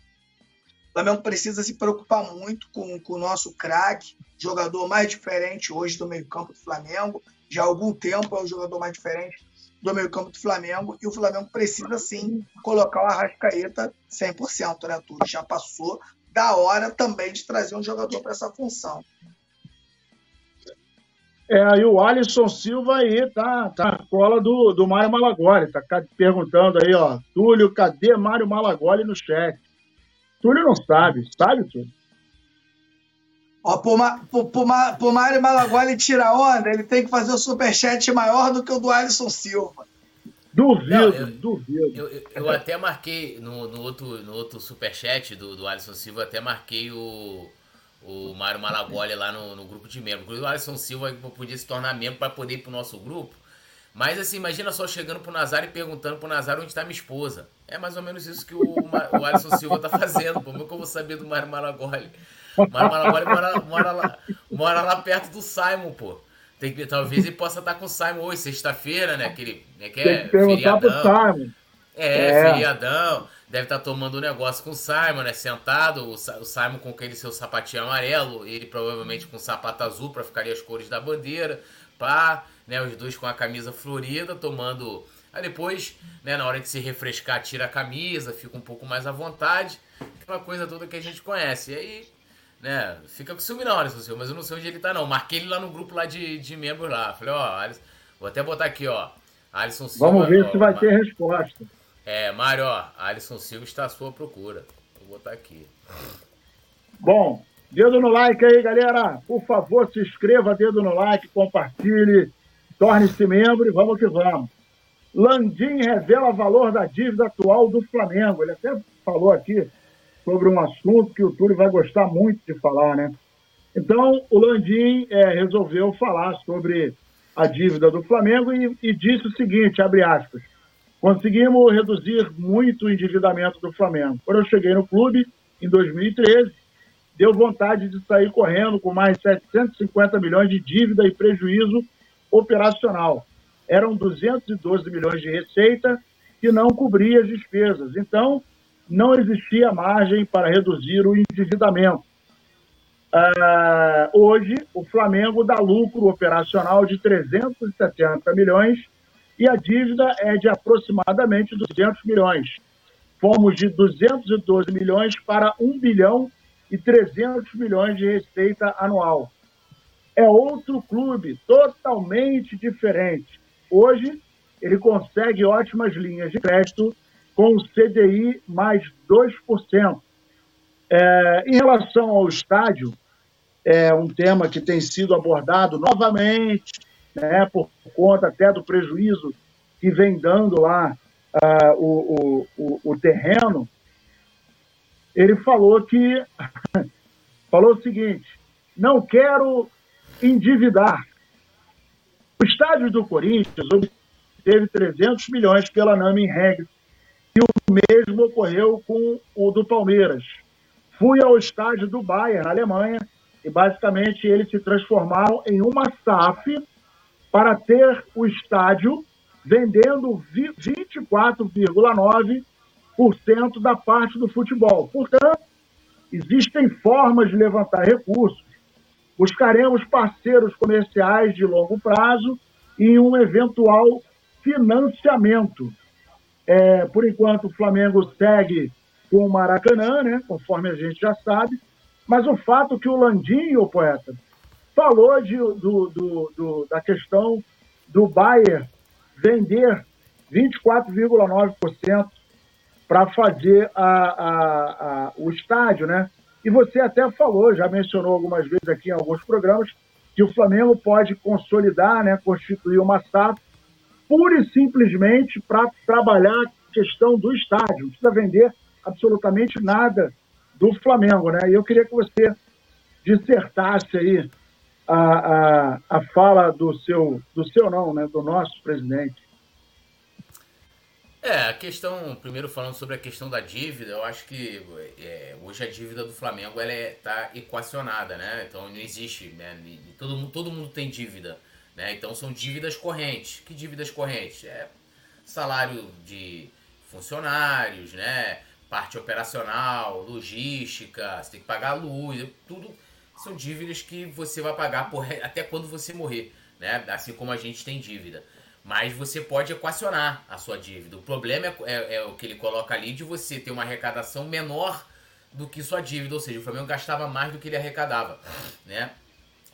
C: Flamengo precisa se preocupar muito com, com o nosso craque, jogador mais diferente hoje do meio-campo do Flamengo. Já há algum tempo é o jogador mais diferente do meio-campo do Flamengo. E o Flamengo precisa sim colocar o Arrascaeta 100%, né, Tudo já passou da hora também de trazer um jogador para essa função.
B: É, aí o Alisson Silva aí tá, tá na cola do, do Mário Malagoli, tá perguntando aí, ó, Túlio, cadê Mário Malagoli no chat? Túlio não sabe, sabe, Túlio?
C: Ó, pro, Mário Malagoli tirar onda, ele tem que fazer o superchat maior do que o do Alisson Silva.
B: Duvido, não, eu, duvido.
D: Eu, eu, eu, até marquei no, no, outro, no outro superchat do, do Alisson Silva, até marquei o o Mário Malagoli lá no, no grupo de membros. Inclusive o Alisson Silva podia se tornar membro para poder ir pro nosso grupo. Mas assim, imagina só chegando pro Nazário e perguntando pro Nazário onde está minha esposa. É mais ou menos isso que o, o Alisson Silva tá fazendo. Como é que eu vou saber do Mário Malagoli? O Mário Malagoli mora, mora, lá, mora lá perto do Simon, pô. Tem que, talvez ele possa estar com o Simon hoje, sexta-feira, né? Aquele, né, que é
B: Tem que perguntar feriadão. pro Simon.
D: É, é, feriadão deve estar tá tomando um negócio com o Simon, né? Sentado, o Simon com aquele seu sapatinho amarelo, ele provavelmente com sapato azul para ficar ali as cores da bandeira, pá, né? Os dois com a camisa florida, tomando. Aí depois, né, na hora de se refrescar, tira a camisa, fica um pouco mais à vontade, aquela coisa toda que a gente conhece. E aí, né, fica com ciúme na hora, seu mas eu não sei onde ele tá, não. Marquei ele lá no grupo lá de, de membros lá. Falei, ó, Alisson, vou até botar aqui, ó. Alisson
B: Silva. Vamos ver ó, se vai ter resposta.
D: É, Mário, ó, Alisson Silva está à sua procura. Vou botar aqui.
B: Bom, dedo no like aí, galera. Por favor, se inscreva, dedo no like, compartilhe, torne-se membro e vamos que vamos. Landim revela valor da dívida atual do Flamengo. Ele até falou aqui sobre um assunto que o Túlio vai gostar muito de falar, né? Então, o Landim é, resolveu falar sobre a dívida do Flamengo e, e disse o seguinte, abre aspas, Conseguimos reduzir muito o endividamento do Flamengo. Quando eu cheguei no clube, em 2013, deu vontade de sair correndo com mais 750 milhões de dívida e prejuízo operacional. Eram 212 milhões de receita que não cobria as despesas. Então, não existia margem para reduzir o endividamento. Uh, hoje, o Flamengo dá lucro operacional de 370 milhões e a dívida é de aproximadamente 200 milhões. Fomos de 212 milhões para 1 bilhão e 300 milhões de receita anual. É outro clube totalmente diferente. Hoje, ele consegue ótimas linhas de crédito com o CDI mais 2%. É, em relação ao estádio, é um tema que tem sido abordado novamente né, por conta até do prejuízo que vem dando lá uh, o, o, o, terreno, ele falou que falou o seguinte: não quero endividar. O estádio do Corinthians teve 300 milhões pela Nami Regis e o mesmo ocorreu com o do Palmeiras. Fui ao estádio do Bayern, na Alemanha, e basicamente eles se transformaram em uma SAF para ter o estádio vendendo 24,9% da parte do futebol. Portanto, existem formas de levantar recursos. Buscaremos parceiros comerciais de longo prazo e um eventual financiamento. É, por enquanto, o Flamengo segue com o Maracanã, né, conforme a gente já sabe, mas o fato que o Landinho, poeta, falou de, do, do, do, da questão do Bayern vender 24,9% para fazer a, a, a, o estádio, né? E você até falou, já mencionou algumas vezes aqui em alguns programas, que o Flamengo pode consolidar, né, constituir uma SAF pura e simplesmente para trabalhar a questão do estádio. Não precisa vender absolutamente nada do Flamengo, né? E eu queria que você dissertasse aí a, a, a fala do seu, do seu não, né, do nosso presidente.
D: É, a questão, primeiro falando sobre a questão da dívida, eu acho que é, hoje a dívida do Flamengo ela é, tá equacionada, né? Então não existe, né? Todo mundo, todo mundo tem dívida, né? Então são dívidas correntes. Que dívidas correntes? É salário de funcionários, né? Parte operacional, logística, você tem que pagar a luz, tudo são dívidas que você vai pagar por, até quando você morrer, né? Assim como a gente tem dívida. Mas você pode equacionar a sua dívida. O problema é, é, é, o que ele coloca ali de você ter uma arrecadação menor do que sua dívida. Ou seja, o Flamengo gastava mais do que ele arrecadava, né?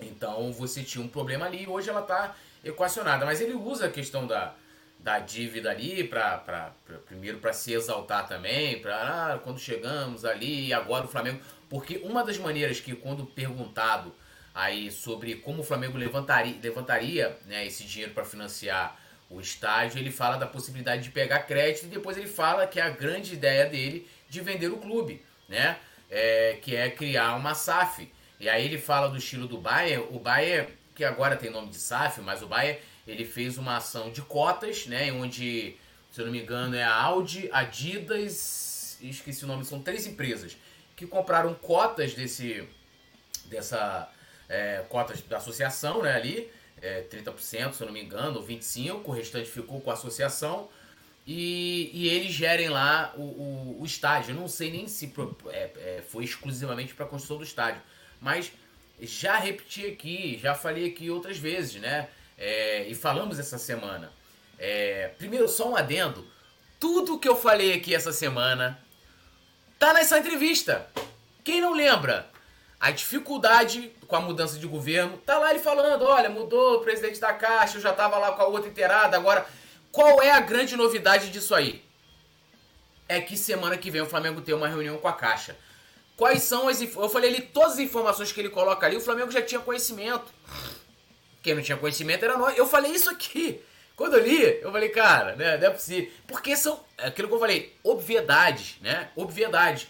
D: Então você tinha um problema ali e hoje ela está equacionada. Mas ele usa a questão da, da dívida ali para primeiro para se exaltar também, para ah, quando chegamos ali agora o Flamengo, porque uma das maneiras que quando perguntado aí sobre como o Flamengo levantaria, levantaria né, esse dinheiro para financiar o estádio, ele fala da possibilidade de pegar crédito e depois ele fala que é a grande ideia dele de vender o clube, né? É, que é criar uma SAF. E aí ele fala do estilo do Bayern, o Bayern, que agora tem nome de SAF, mas o Bayern ele fez uma ação de cotas, né? Onde, se eu não me engano, é a Audi, Adidas, esqueci o nome, são três empresas que compraram cotas desse dessa é, cotas da associação, né? Ali é, 30%, se eu não me engano, ou 25%, o restante ficou com a associação. E, e eles gerem lá o, o, o estádio. Eu não sei nem se é, é, foi exclusivamente para a construção do estádio, mas já repeti aqui, já falei aqui outras vezes, né? É, e falamos essa semana. É, primeiro, só um adendo. Tudo que eu falei aqui essa semana tá nessa entrevista. Quem não lembra? A dificuldade com a mudança de governo. Tá lá ele falando, olha, mudou o presidente da Caixa, eu já tava lá com a outra inteirada, agora qual é a grande novidade disso aí? É que semana que vem o Flamengo tem uma reunião com a Caixa. Quais são as eu falei ali todas as informações que ele coloca ali, o Flamengo já tinha conhecimento. Quem não tinha conhecimento era nós. Eu falei isso aqui. Quando eu li, eu falei, cara, né, não é possível. Porque são aquilo que eu falei, obviedades, né? Obviedades.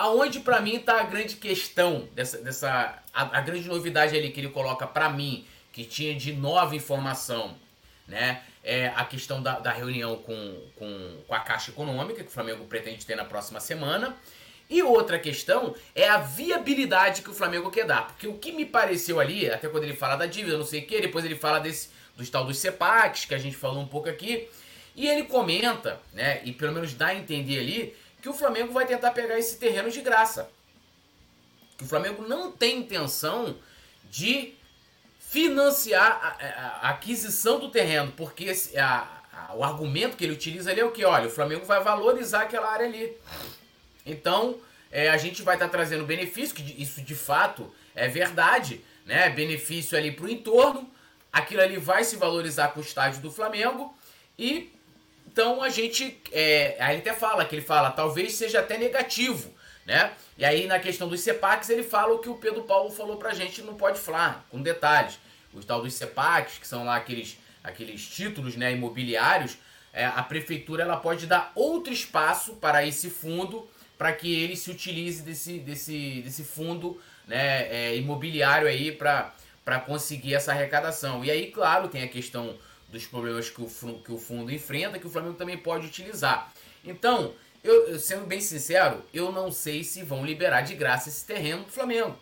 D: Aonde para mim tá a grande questão dessa, dessa a, a grande novidade ali que ele coloca para mim que tinha de nova informação, né? É a questão da, da reunião com, com, com a Caixa Econômica que o Flamengo pretende ter na próxima semana. E outra questão é a viabilidade que o Flamengo quer dar. Porque o que me pareceu ali, até quando ele fala da dívida, não sei o que, depois ele fala desse, dos tal dos CEPACs, que a gente falou um pouco aqui. E ele comenta, né, e pelo menos dá a entender ali, que o Flamengo vai tentar pegar esse terreno de graça. Que o Flamengo não tem intenção de financiar a, a, a aquisição do terreno, porque esse, a, o argumento que ele utiliza ali é o que? Olha, o Flamengo vai valorizar aquela área ali. Então, é, a gente vai estar tá trazendo benefício, que isso de fato é verdade, né? Benefício ali para o entorno, aquilo ali vai se valorizar com o estádio do Flamengo e então a gente. É, aí ele até fala que ele fala, talvez seja até negativo, né? E aí na questão dos CEPACs ele fala o que o Pedro Paulo falou pra gente não pode falar, com detalhes. Os tal dos CEPACs, que são lá aqueles, aqueles títulos né, imobiliários, é, a prefeitura ela pode dar outro espaço para esse fundo para que ele se utilize desse, desse, desse fundo né, é, imobiliário aí para conseguir essa arrecadação. E aí, claro, tem a questão dos problemas que o, que o fundo enfrenta, que o Flamengo também pode utilizar. Então, eu, sendo bem sincero, eu não sei se vão liberar de graça esse terreno do Flamengo,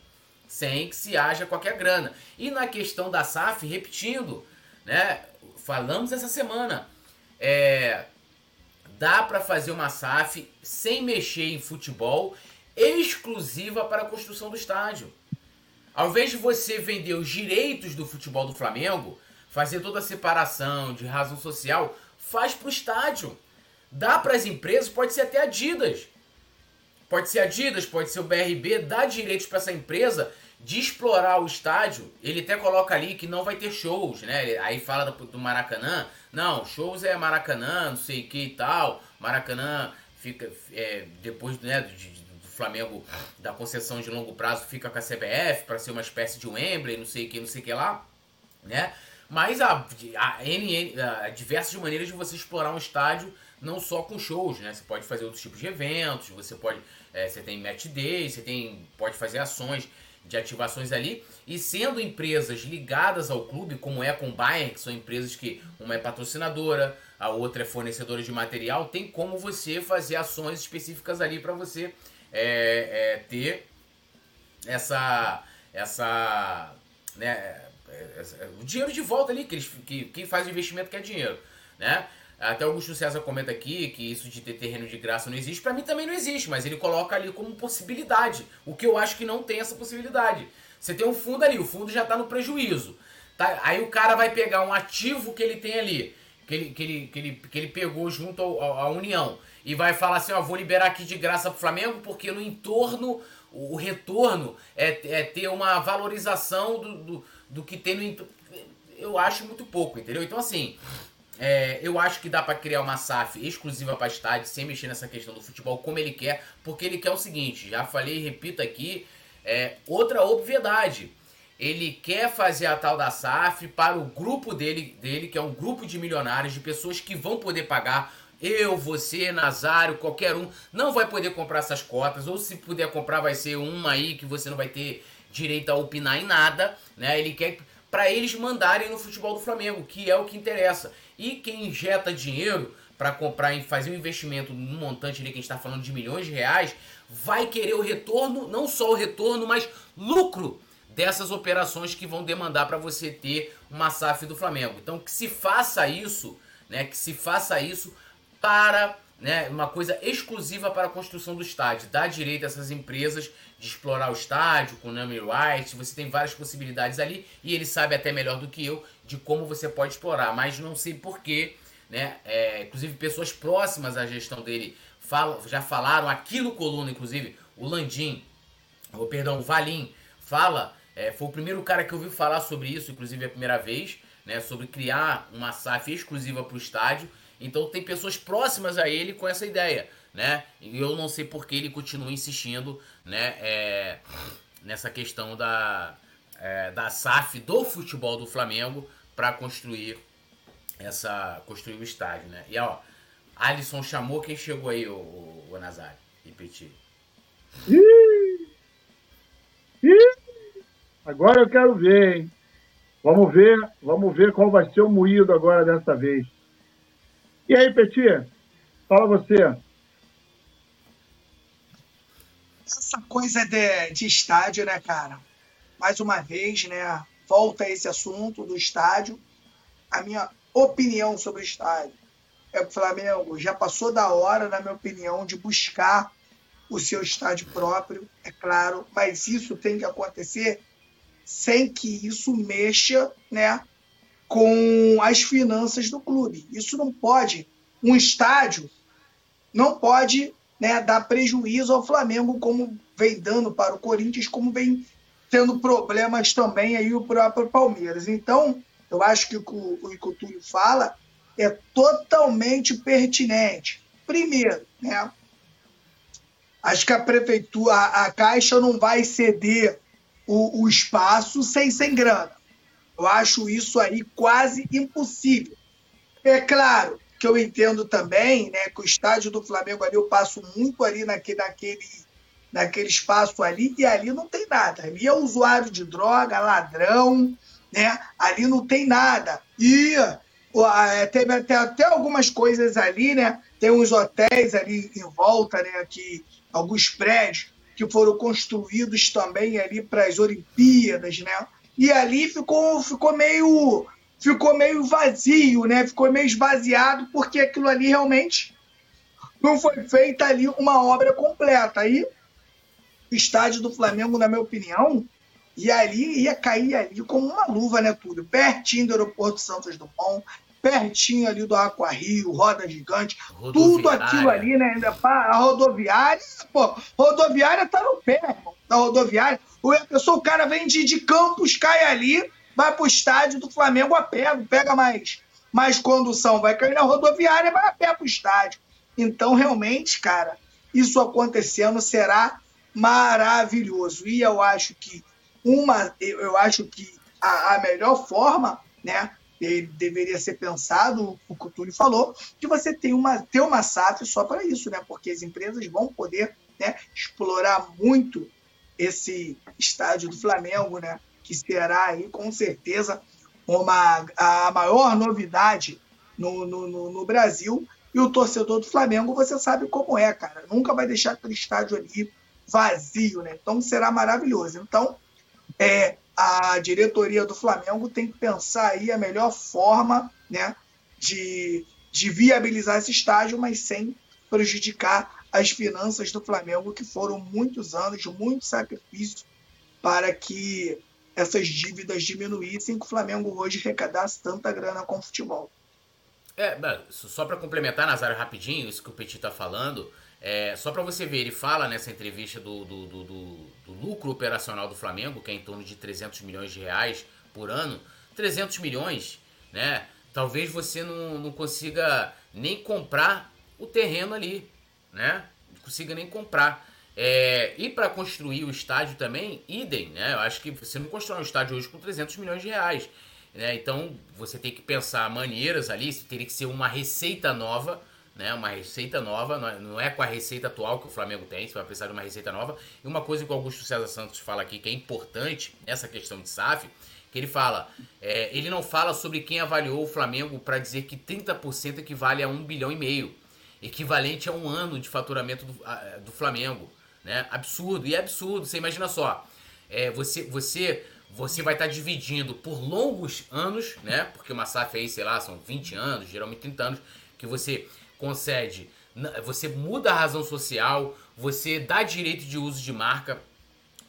D: sem que se haja qualquer grana. E na questão da SAF, repetindo, né, falamos essa semana, é, dá para fazer uma SAF sem mexer em futebol, exclusiva para a construção do estádio. Ao invés de você vender os direitos do futebol do Flamengo, fazer toda a separação de razão social, faz para o estádio. Dá para as empresas, pode ser até Adidas. Pode ser Adidas, pode ser o BRB, dá direitos para essa empresa de explorar o estádio. Ele até coloca ali que não vai ter shows, né? Aí fala do Maracanã. Não, shows é Maracanã, não sei o que e tal. Maracanã fica é, depois né, do, do Flamengo da concessão de longo prazo fica com a CBF para ser uma espécie de Wembley, não sei o que, não sei o que lá, né? Mas há, há, há diversas maneiras de você explorar um estádio, não só com shows, né? Você pode fazer outros tipos de eventos, você pode. É, você tem match day, você tem. pode fazer ações de ativações ali. E sendo empresas ligadas ao clube, como é com o Bayern, que são empresas que uma é patrocinadora, a outra é fornecedora de material, tem como você fazer ações específicas ali para você é, é, ter essa essa né, o dinheiro de volta ali que, eles, que quem faz o investimento quer dinheiro, né? Até o Augusto César comenta aqui que isso de ter terreno de graça não existe. Para mim também não existe, mas ele coloca ali como possibilidade. O que eu acho que não tem essa possibilidade. Você tem um fundo ali, o fundo já está no prejuízo. Tá? Aí o cara vai pegar um ativo que ele tem ali, que ele, que ele, que ele, que ele pegou junto à União, e vai falar assim: ó, vou liberar aqui de graça pro Flamengo, porque no entorno, o retorno é, é ter uma valorização do, do, do que tem no. Eu acho muito pouco, entendeu? Então, assim, é, eu acho que dá para criar uma SAF exclusiva para estádio, sem mexer nessa questão do futebol como ele quer, porque ele quer o seguinte: já falei e repito aqui, é, outra obviedade. Ele quer fazer a tal da SAF para o grupo dele, dele, que é um grupo de milionários, de pessoas que vão poder pagar. Eu, você, Nazário, qualquer um, não vai poder comprar essas cotas, ou se puder comprar, vai ser uma aí que você não vai ter direito a opinar em nada, né? Ele quer para eles mandarem no futebol do Flamengo, que é o que interessa. E quem injeta dinheiro para comprar e fazer um investimento num montante ali que a gente está falando de milhões de reais, vai querer o retorno, não só o retorno, mas lucro dessas operações que vão demandar para você ter uma SAF do Flamengo. Então que se faça isso, né, que se faça isso para né, uma coisa exclusiva para a construção do estádio. Dá direito a essas empresas de explorar o estádio com Nami White. Você tem várias possibilidades ali e ele sabe até melhor do que eu de como você pode explorar, mas não sei porquê. Né? É, inclusive, pessoas próximas à gestão dele falam, já falaram aqui no Coluna, inclusive, o Landim, ou perdão, o Valim, fala, é, foi o primeiro cara que eu ouvi falar sobre isso, inclusive a primeira vez, né, sobre criar uma SAF exclusiva para o estádio. Então tem pessoas próximas a ele com essa ideia, né? E eu não sei por que ele continua insistindo, né, é, nessa questão da, é, da SAF do futebol do Flamengo para construir essa construir o estádio, né? E ó, Alisson chamou quem chegou aí, o, o, o Nazário Petit.
B: Agora eu quero ver, hein? Vamos ver, vamos ver qual vai ser o moído agora dessa vez. E aí, Petit? Fala você.
C: Essa coisa de, de estádio, né, cara? Mais uma vez, né? Volta esse assunto do estádio. A minha opinião sobre o estádio é que o Flamengo já passou da hora, na minha opinião, de buscar o seu estádio próprio, é claro, mas isso tem que acontecer sem que isso mexa né, com as finanças do clube. Isso não pode. Um estádio não pode né, dar prejuízo ao Flamengo, como vem dando para o Corinthians, como vem tendo problemas também aí o próprio Palmeiras. Então, eu acho que o que o Túlio fala é totalmente pertinente. Primeiro, né? Acho que a prefeitura, a, a Caixa não vai ceder o, o espaço sem, sem grana. Eu acho isso aí quase impossível. É claro que eu entendo também né, que o estádio do Flamengo ali, eu passo muito ali naquele, naquele, naquele espaço ali, e ali não tem nada. Ali é usuário de droga, ladrão, né? Ali não tem nada. E é, teve até, até algumas coisas ali, né? Tem uns hotéis ali em volta, né? Que, alguns prédios que foram construídos também ali para as Olimpíadas, né? E ali ficou, ficou meio ficou meio vazio, né? Ficou meio esvaziado porque aquilo ali realmente não foi feita ali uma obra completa. Aí o estádio do Flamengo, na minha opinião, e ali ia cair ali como uma luva, né, Túlio? Pertinho do aeroporto Santos Dumont, pertinho ali do Aquarrio, Roda Gigante, tudo aquilo ali, né? A rodoviária, pô, rodoviária tá no pé, pô, da rodoviária. A pessoa, o cara vem de, de Campos, cai ali, vai pro estádio do Flamengo a pé, pega mais, mais condução, vai cair na rodoviária, vai a pé pro estádio. Então, realmente, cara, isso acontecendo será maravilhoso. E eu acho que uma, eu acho que a, a melhor forma, né, deveria ser pensado, o que o Túlio falou, que você tem uma, ter uma SAF só para isso, né? Porque as empresas vão poder né, explorar muito esse estádio do Flamengo, né? Que será aí com certeza uma, a maior novidade no, no, no Brasil. E o torcedor do Flamengo, você sabe como é, cara. Nunca vai deixar aquele estádio ali vazio, né? Então será maravilhoso. Então, é, a diretoria do Flamengo tem que pensar aí a melhor forma, né, de, de viabilizar esse estádio, mas sem prejudicar as finanças do Flamengo, que foram muitos anos, muito sacrifício para que essas dívidas diminuíssem, que o Flamengo hoje arrecadasse tanta grana com o futebol.
D: É, só para complementar, Nazário, rapidinho, isso que o Petit está falando, é, só para você ver, ele fala nessa entrevista do, do, do, do, lucro operacional do Flamengo, que é em torno de 300 milhões de reais por ano. 300 milhões, né? Talvez você não, não consiga nem comprar o terreno ali, né? Não consiga nem comprar. É, e para construir o estádio também, idem, né? Eu acho que você não constrói um estádio hoje com 300 milhões de reais. Né? Então você tem que pensar maneiras ali, teria que ser uma receita nova, né? Uma receita nova, não é, é com a receita atual que o Flamengo tem, você vai precisar de uma receita nova. E uma coisa que o Augusto César Santos fala aqui que é importante nessa questão de SAF, que ele fala, é, ele não fala sobre quem avaliou o Flamengo para dizer que 30% equivale a um bilhão e meio, equivalente a um ano de faturamento do, do Flamengo, né? Absurdo, e é absurdo, você imagina só, é, você, você você vai estar tá dividindo por longos anos, né? Porque uma SAF aí, sei lá, são 20 anos, geralmente 30 anos, que você concede, você muda a razão social, você dá direito de uso de marca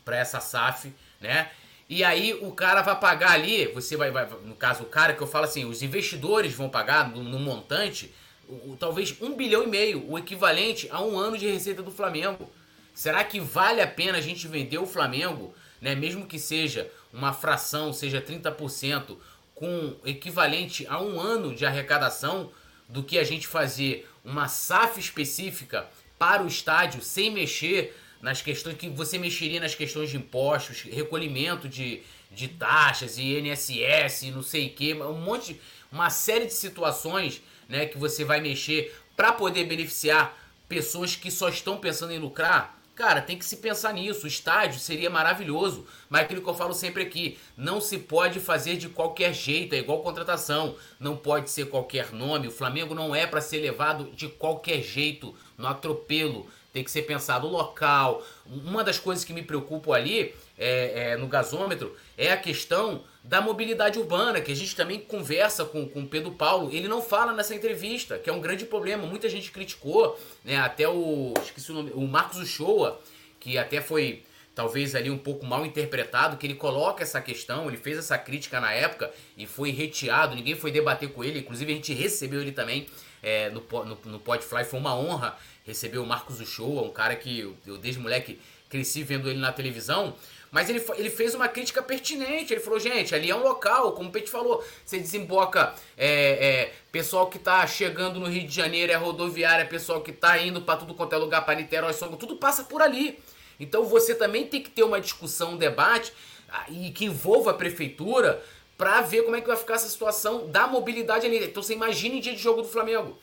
D: para essa SAF, né? E aí o cara vai pagar ali, você vai, vai, no caso o cara que eu falo assim, os investidores vão pagar no, no montante, o, talvez um bilhão e meio, o equivalente a um ano de receita do Flamengo. Será que vale a pena a gente vender o Flamengo, né? Mesmo que seja uma fração, seja 30%, com equivalente a um ano de arrecadação, do que a gente fazer uma SAF específica para o estádio sem mexer nas questões que você mexeria nas questões de impostos, recolhimento de, de taxas e INSS, não sei o que, um monte, uma série de situações, né, que você vai mexer para poder beneficiar pessoas que só estão pensando em lucrar. Cara, tem que se pensar nisso. O estádio seria maravilhoso, mas aquilo que eu falo sempre aqui, não se pode fazer de qualquer jeito, é igual contratação. Não pode ser qualquer nome. O Flamengo não é para ser levado de qualquer jeito, no atropelo. Tem que ser pensado o local. Uma das coisas que me preocupam ali é, é, no gasômetro é a questão da mobilidade urbana, que a gente também conversa com, com o Pedro Paulo. Ele não fala nessa entrevista, que é um grande problema. Muita gente criticou, né? Até o. Esqueci o nome, o Marcos Uchoa, que até foi talvez ali um pouco mal interpretado, que ele coloca essa questão, ele fez essa crítica na época e foi reteado, ninguém foi debater com ele, inclusive a gente recebeu ele também é, no, no, no Podfly, foi uma honra receber o Marcos Uchoa, um cara que eu, eu desde moleque cresci vendo ele na televisão, mas ele, ele fez uma crítica pertinente. Ele falou, gente, ali é um local, como o Pete falou, você desemboca é, é, pessoal que tá chegando no Rio de Janeiro, é rodoviária, pessoal que tá indo para tudo quanto é lugar, para Niterói, tudo passa por ali. Então você também tem que ter uma discussão, um debate, ah, e que envolva a prefeitura, para ver como é que vai ficar essa situação da mobilidade ali. Então você imagina em dia de jogo do Flamengo.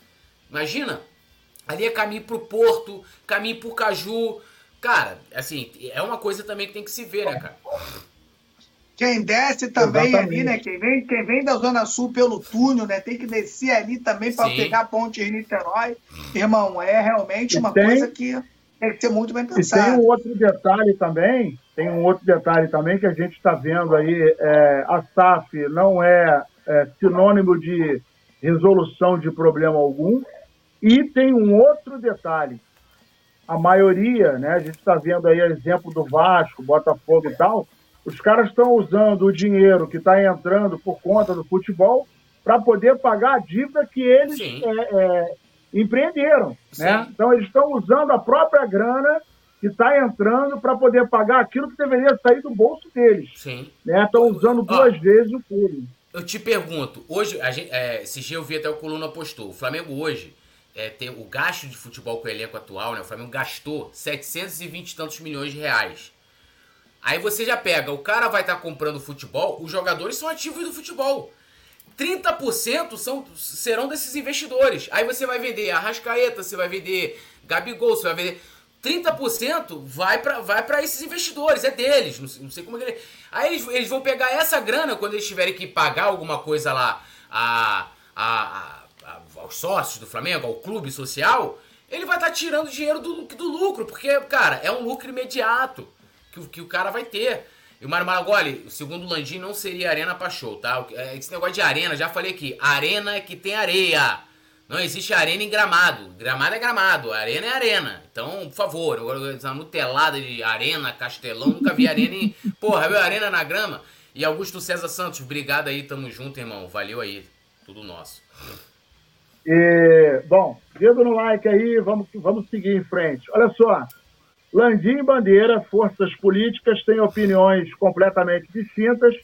D: Imagina. Ali é caminho pro Porto, caminho pro Caju, Cara, assim, é uma coisa também que tem que se ver, né, cara?
C: Quem desce também Exatamente. ali, né? Quem vem, quem vem da Zona Sul pelo túnel, né? Tem que descer ali também para pegar a ponte de Niterói. Irmão, é realmente uma tem, coisa que tem que ser muito bem pensada.
B: E tem um outro detalhe também, tem um outro detalhe também que a gente está vendo aí, é, a SAF não é, é sinônimo de resolução de problema algum. E tem um outro detalhe, a maioria, né, a gente está vendo aí exemplo do Vasco, Botafogo e tal, os caras estão usando o dinheiro que está entrando por conta do futebol para poder pagar a dívida que eles é, é, empreenderam. Né? Então, eles estão usando a própria grana que está entrando para poder pagar aquilo que deveria sair do bolso deles. Sim. Né? Estão usando duas Ó, vezes o fundo.
D: Eu te pergunto, hoje, a gente, é, esse dia eu vi até o Coluna postou, o Flamengo hoje é, tem o gasto de futebol com o elenco atual, né? O Flamengo gastou 720 e tantos milhões de reais. Aí você já pega, o cara vai estar tá comprando futebol, os jogadores são ativos do futebol. 30% são, serão desses investidores. Aí você vai vender Arrascaeta, você vai vender Gabigol, você vai vender. 30% vai para vai pra esses investidores, é deles. Não sei, não sei como é que ele. Aí eles, eles vão pegar essa grana quando eles tiverem que pagar alguma coisa lá a, a, a, aos sócios do Flamengo, ao clube social. Ele vai estar tá tirando dinheiro do, do lucro, porque, cara, é um lucro imediato que, que o cara vai ter. E o Mário Maragoli, segundo o Landim, não seria arena pra show, tá? É, esse negócio de arena, já falei aqui, arena é que tem areia. Não existe arena em gramado. Gramado é gramado, arena é arena. Então, por favor, agora essa nutelada de arena, castelão, nunca vi arena em. Porra, viu arena na grama? E Augusto César Santos, obrigado aí, tamo junto, irmão. Valeu aí. Tudo nosso.
B: E, bom, dedo no like aí, vamos, vamos seguir em frente. Olha só, Landim Bandeira, forças políticas, têm opiniões completamente distintas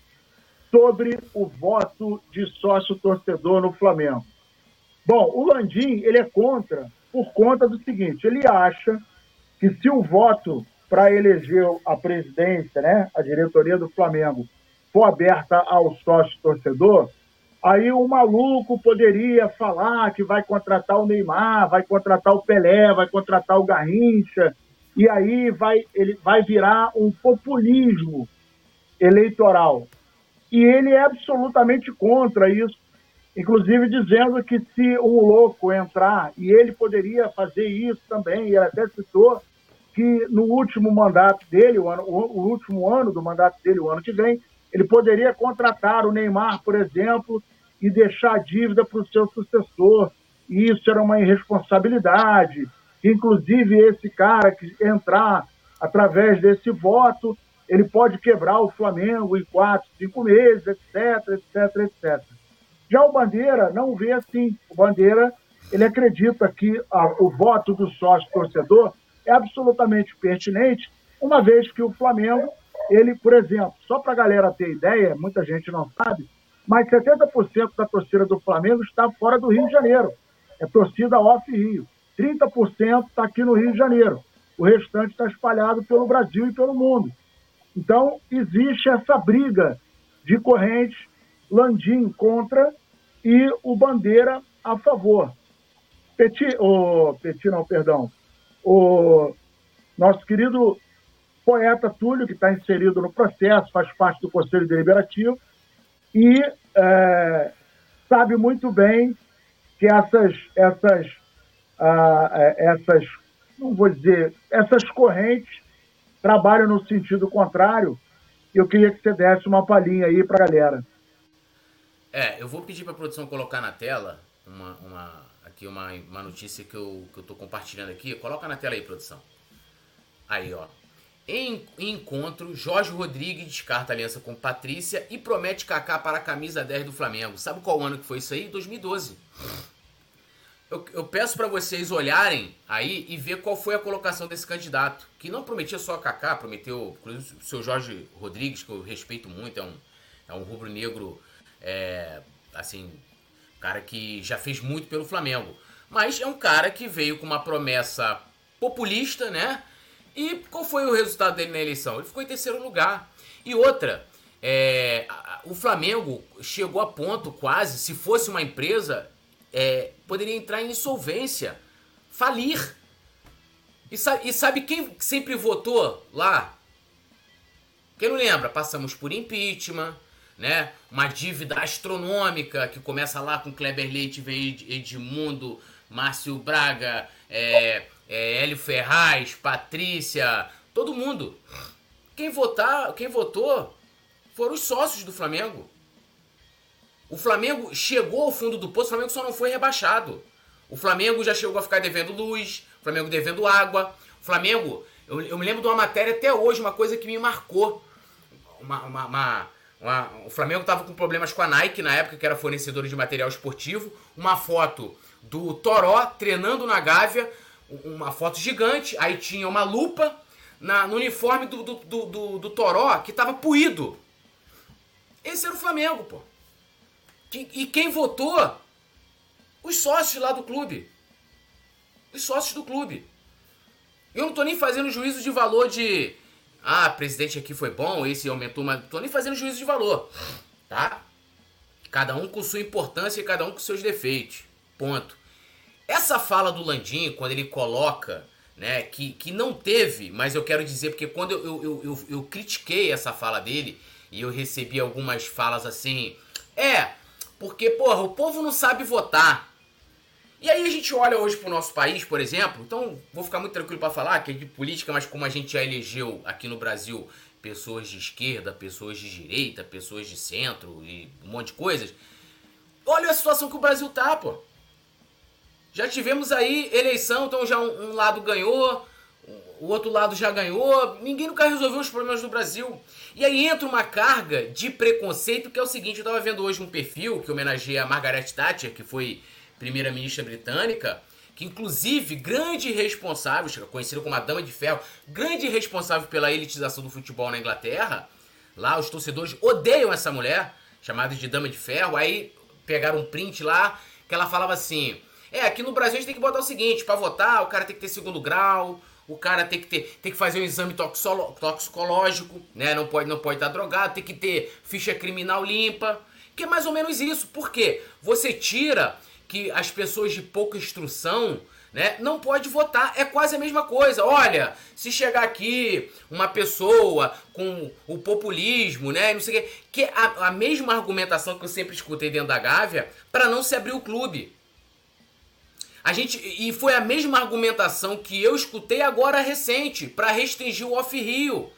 B: sobre o voto de sócio-torcedor no Flamengo. Bom, o Landim, ele é contra por conta do seguinte, ele acha que se o voto para eleger a presidência, né, a diretoria do Flamengo, for aberta ao sócio-torcedor, aí o maluco poderia falar que vai contratar o Neymar, vai contratar o Pelé, vai contratar o Garrincha, e aí vai, ele vai virar um populismo eleitoral. E ele é absolutamente contra isso, inclusive dizendo que se um louco entrar, e ele poderia fazer isso também, e ele até citou que no último mandato dele, o, ano, o último ano do mandato dele, o ano que vem, ele poderia contratar o Neymar, por exemplo, e deixar a dívida para o seu sucessor. E isso era uma irresponsabilidade. Inclusive, esse cara que entrar através desse voto, ele pode quebrar o Flamengo em quatro, cinco meses, etc, etc, etc. Já o Bandeira não vê assim. O Bandeira, ele acredita que a, o voto do sócio torcedor é absolutamente pertinente, uma vez que o Flamengo, ele, por exemplo, só para a galera ter ideia, muita gente não sabe, mas 70% da torcida do Flamengo está fora do Rio de Janeiro. É torcida off-Rio. 30% está aqui no Rio de Janeiro. O restante está espalhado pelo Brasil e pelo mundo. Então, existe essa briga de correntes, Landim contra e o Bandeira a favor. Petit, oh, Petit não, perdão. O nosso querido poeta Túlio, que está inserido no processo, faz parte do Conselho Deliberativo, e é, sabe muito bem que essas, essas, ah, é, essas, não vou dizer, essas correntes trabalham no sentido contrário. Eu queria que você desse uma palhinha aí para a galera.
D: É, eu vou pedir para a produção colocar na tela uma, uma, aqui uma, uma notícia que eu, que eu tô compartilhando aqui. Coloca na tela aí, produção. Aí, ó. Em encontro, Jorge Rodrigues descarta aliança com Patrícia e promete Kaká para a camisa 10 do Flamengo. Sabe qual ano que foi isso aí? 2012. Eu, eu peço para vocês olharem aí e ver qual foi a colocação desse candidato, que não prometia só Kaká, prometeu o seu Jorge Rodrigues, que eu respeito muito, é um, é um rubro-negro, é, assim, cara que já fez muito pelo Flamengo. Mas é um cara que veio com uma promessa populista, né? E qual foi o resultado dele na eleição? Ele ficou em terceiro lugar. E outra, é, o Flamengo chegou a ponto quase, se fosse uma empresa, é, poderia entrar em insolvência, falir. E sabe, e sabe quem sempre votou lá? Quem não lembra? Passamos por impeachment, né? Uma dívida astronômica que começa lá com Kleber Leite, vem Edmundo, Márcio Braga, é, é, Hélio Ferraz, Patrícia, todo mundo. Quem votar, quem votou foram os sócios do Flamengo. O Flamengo chegou ao fundo do poço, o Flamengo só não foi rebaixado. O Flamengo já chegou a ficar devendo luz, o Flamengo devendo água. O Flamengo, eu, eu me lembro de uma matéria até hoje, uma coisa que me marcou. Uma, uma, uma, uma o Flamengo estava com problemas com a Nike na época, que era fornecedora de material esportivo. Uma foto do Toró treinando na Gávea uma foto gigante, aí tinha uma lupa na, no uniforme do, do, do, do, do Toró que tava puído. Esse era o Flamengo, pô. E quem votou? Os sócios lá do clube. Os sócios do clube. Eu não tô nem fazendo juízo de valor de. Ah, presidente aqui foi bom, esse aumentou, mas não tô nem fazendo juízo de valor. Tá? Cada um com sua importância e cada um com seus defeitos. Ponto. Essa fala do Landim, quando ele coloca né, que, que não teve, mas eu quero dizer, porque quando eu, eu, eu, eu, critiquei essa fala dele, e eu recebi algumas falas assim, é, porque, porra, o povo não sabe votar. E aí a gente olha hoje pro nosso país, por exemplo, então vou ficar muito tranquilo para falar que é de política, mas como a gente já elegeu aqui no Brasil pessoas de esquerda, pessoas de direita, pessoas de centro e um monte de coisas, olha a situação que o Brasil tá, pô. Já tivemos aí eleição, então já um, um lado ganhou, o outro lado já ganhou, ninguém nunca resolveu os problemas do Brasil. E aí entra uma carga de preconceito que é o seguinte, eu tava vendo hoje um perfil que homenageia a Margaret Thatcher, que foi primeira-ministra britânica, que inclusive grande responsável, conhecida como a Dama de Ferro, grande responsável pela elitização do futebol na Inglaterra. Lá os torcedores odeiam essa mulher, chamada de Dama de Ferro. Aí pegaram um print lá que ela falava assim: "É, aqui no Brasil a gente tem que botar o seguinte, para votar, o cara tem que ter segundo grau, o cara tem que ter, tem que fazer um exame toxicológico, né? Não pode não pode estar drogado, tem que ter ficha criminal limpa, que é mais ou menos isso. Por quê? Você tira que as pessoas de pouca instrução né, não pode votar. É quase a mesma coisa. Olha, se chegar aqui uma pessoa com o populismo, né, não sei o quê, que é a, a mesma argumentação que eu sempre escutei dentro da Gávea para não se abrir o clube. A gente e foi a mesma argumentação que eu escutei agora recente para restringir o off Rio.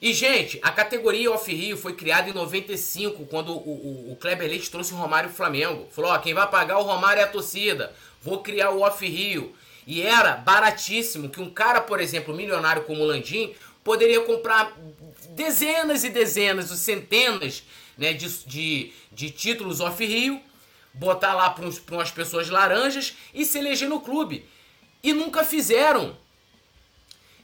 D: E, gente, a categoria Off-Rio foi criada em 95, quando o, o, o Kleber Leite trouxe o Romário Flamengo. Falou, ó, quem vai pagar o Romário é a torcida. Vou criar o Off-Rio. E era baratíssimo que um cara, por exemplo, milionário como o Landim, poderia comprar dezenas e dezenas, centenas né, de, de, de títulos Off-Rio, botar lá para umas pessoas laranjas e se eleger no clube. E nunca fizeram.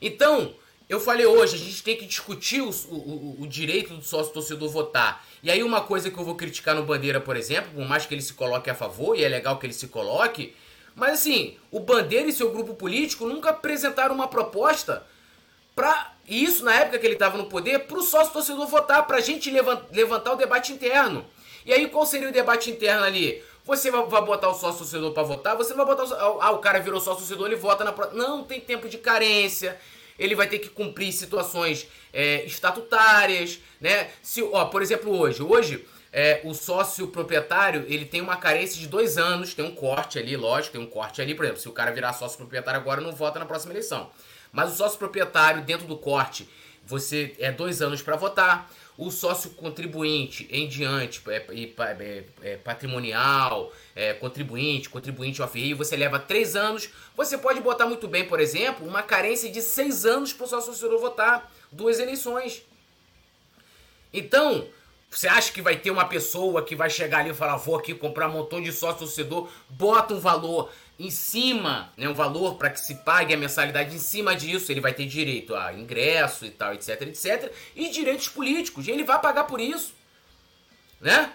D: Então, eu falei hoje, a gente tem que discutir o, o, o direito do sócio torcedor votar. E aí uma coisa que eu vou criticar no Bandeira, por exemplo, por mais que ele se coloque a favor, e é legal que ele se coloque, mas assim, o Bandeira e seu grupo político nunca apresentaram uma proposta para isso na época que ele estava no poder, para o sócio torcedor votar, para a gente levantar o debate interno. E aí qual seria o debate interno ali? Você vai, botar o sócio torcedor para votar? Você vai botar o, ah, o cara virou sócio torcedor, ele vota na não tem tempo de carência ele vai ter que cumprir situações é, estatutárias, né? Se, ó, por exemplo, hoje, hoje é, o sócio proprietário ele tem uma carência de dois anos, tem um corte ali, lógico, tem um corte ali, por exemplo, se o cara virar sócio proprietário agora não vota na próxima eleição. Mas o sócio proprietário dentro do corte, você é dois anos para votar o sócio contribuinte em diante, é, é, é, patrimonial, é, contribuinte, contribuinte off você leva três anos. Você pode botar muito bem, por exemplo, uma carência de seis anos para o sócio torcedor votar duas eleições. Então, você acha que vai ter uma pessoa que vai chegar ali e falar, vou aqui comprar um montão de sócio torcedor, bota um valor em cima, né, um valor para que se pague a mensalidade em cima disso, ele vai ter direito a ingresso e tal, etc, etc, e direitos políticos, e ele vai pagar por isso, né?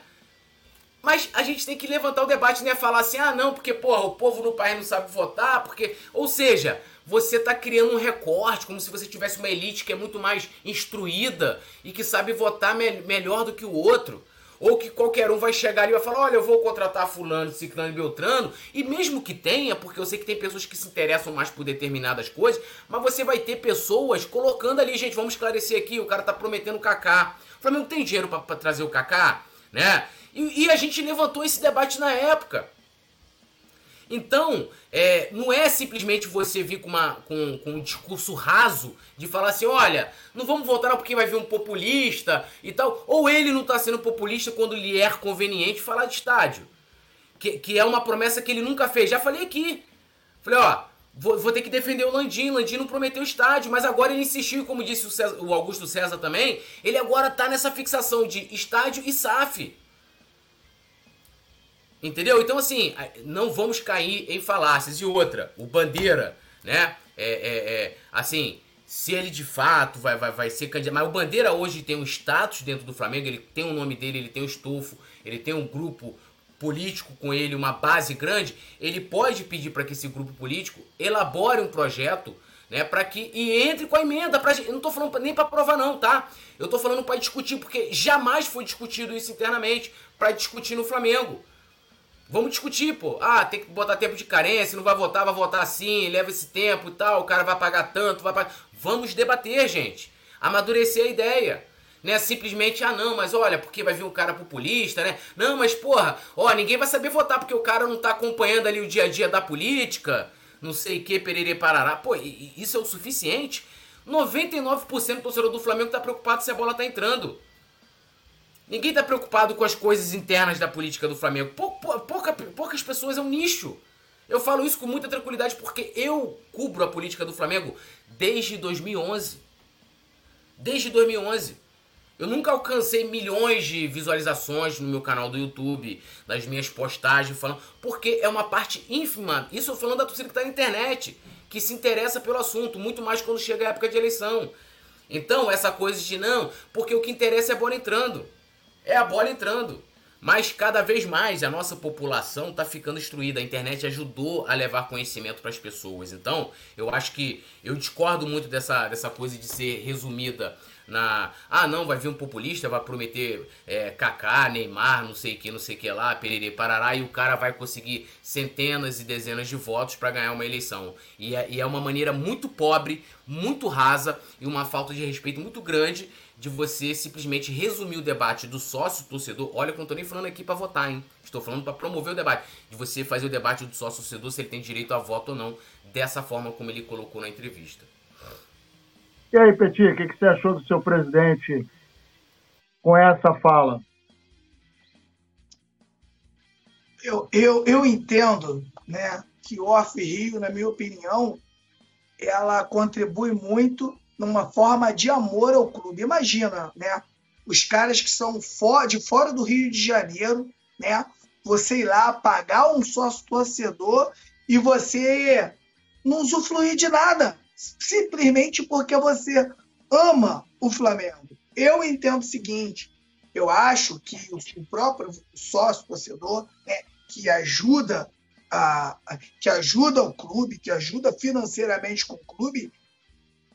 D: Mas a gente tem que levantar o debate, né? Falar assim, ah, não, porque, porra, o povo no país não sabe votar, porque... Ou seja, você está criando um recorte, como se você tivesse uma elite que é muito mais instruída e que sabe votar me melhor do que o outro. Ou que qualquer um vai chegar ali e vai falar: olha, eu vou contratar Fulano, Ciclano e Beltrano. E mesmo que tenha, porque eu sei que tem pessoas que se interessam mais por determinadas coisas, mas você vai ter pessoas colocando ali, gente, vamos esclarecer aqui: o cara tá prometendo Kaká. O Flamengo tem dinheiro para trazer o Kaká, né? E, e a gente levantou esse debate na época. Então, é, não é simplesmente você vir com, uma, com, com um discurso raso de falar assim, olha, não vamos votar porque vai vir um populista e tal. Ou ele não está sendo populista quando lhe é conveniente falar de estádio. Que, que é uma promessa que ele nunca fez. Já falei aqui. Falei, ó, vou, vou ter que defender o Landim. Landim não prometeu estádio, mas agora ele insistiu, como disse o, César, o Augusto César também, ele agora está nessa fixação de estádio e SAF. Entendeu? Então, assim, não vamos cair em falácias. E outra, o Bandeira, né? É, é, é, assim, se ele de fato vai, vai, vai ser candidato. Mas o Bandeira hoje tem um status dentro do Flamengo, ele tem o nome dele, ele tem o estofo, ele tem um grupo político com ele, uma base grande. Ele pode pedir para que esse grupo político elabore um projeto. Né, para que e entre com a emenda, pra, eu não tô falando nem para provar não, tá? Eu tô falando para discutir porque jamais foi discutido isso internamente para discutir no Flamengo. Vamos discutir, pô. Ah, tem que botar tempo de carência, não vai votar, vai votar assim, leva esse tempo e tal, o cara vai pagar tanto, vai pagar. Vamos debater, gente. Amadurecer a ideia. Não é simplesmente, ah não, mas olha, porque vai vir um cara populista, né? Não, mas porra, ó, ninguém vai saber votar porque o cara não tá acompanhando ali o dia a dia da política, não sei o que, pererê parará. Pô, isso é o suficiente? 99% do torcedor do Flamengo tá preocupado se a bola tá entrando. Ninguém tá preocupado com as coisas internas da política do Flamengo. Pou, pou, pouca, poucas pessoas é um nicho. Eu falo isso com muita tranquilidade porque eu cubro a política do Flamengo desde 2011. Desde 2011. Eu nunca alcancei milhões de visualizações no meu canal do YouTube, nas minhas postagens, falando, porque é uma parte ínfima. Isso eu falando da torcida que está na internet, que se interessa pelo assunto, muito mais quando chega a época de eleição. Então, essa coisa de não, porque o que interessa é a bola entrando. É a bola entrando. Mas cada vez mais a nossa população está ficando instruída. A internet ajudou a levar conhecimento para as pessoas. Então, eu acho que eu discordo muito dessa, dessa coisa de ser resumida na. Ah, não, vai vir um populista, vai prometer é, Kaká, Neymar, não sei o que, não sei o que lá, Pererê Parará, e o cara vai conseguir centenas e dezenas de votos para ganhar uma eleição. E é, e é uma maneira muito pobre, muito rasa e uma falta de respeito muito grande de você simplesmente resumir o debate do sócio torcedor. Olha, eu não tô nem falando aqui para votar, hein? Estou falando para promover o debate. De você fazer o debate do sócio torcedor se ele tem direito a voto ou não, dessa forma como ele colocou na entrevista.
B: E aí, Petit, o que, que você achou do seu presidente com essa fala?
C: Eu, eu, eu entendo né, que o Off Rio, na minha opinião, ela contribui muito numa forma de amor ao clube. Imagina, né? Os caras que são de fora do Rio de Janeiro, né? Você ir lá pagar um sócio torcedor e você não usufruir de nada simplesmente porque você ama o Flamengo. Eu entendo o seguinte: eu acho que o próprio sócio torcedor, né, que ajuda a, que ajuda o clube, que ajuda financeiramente com o clube,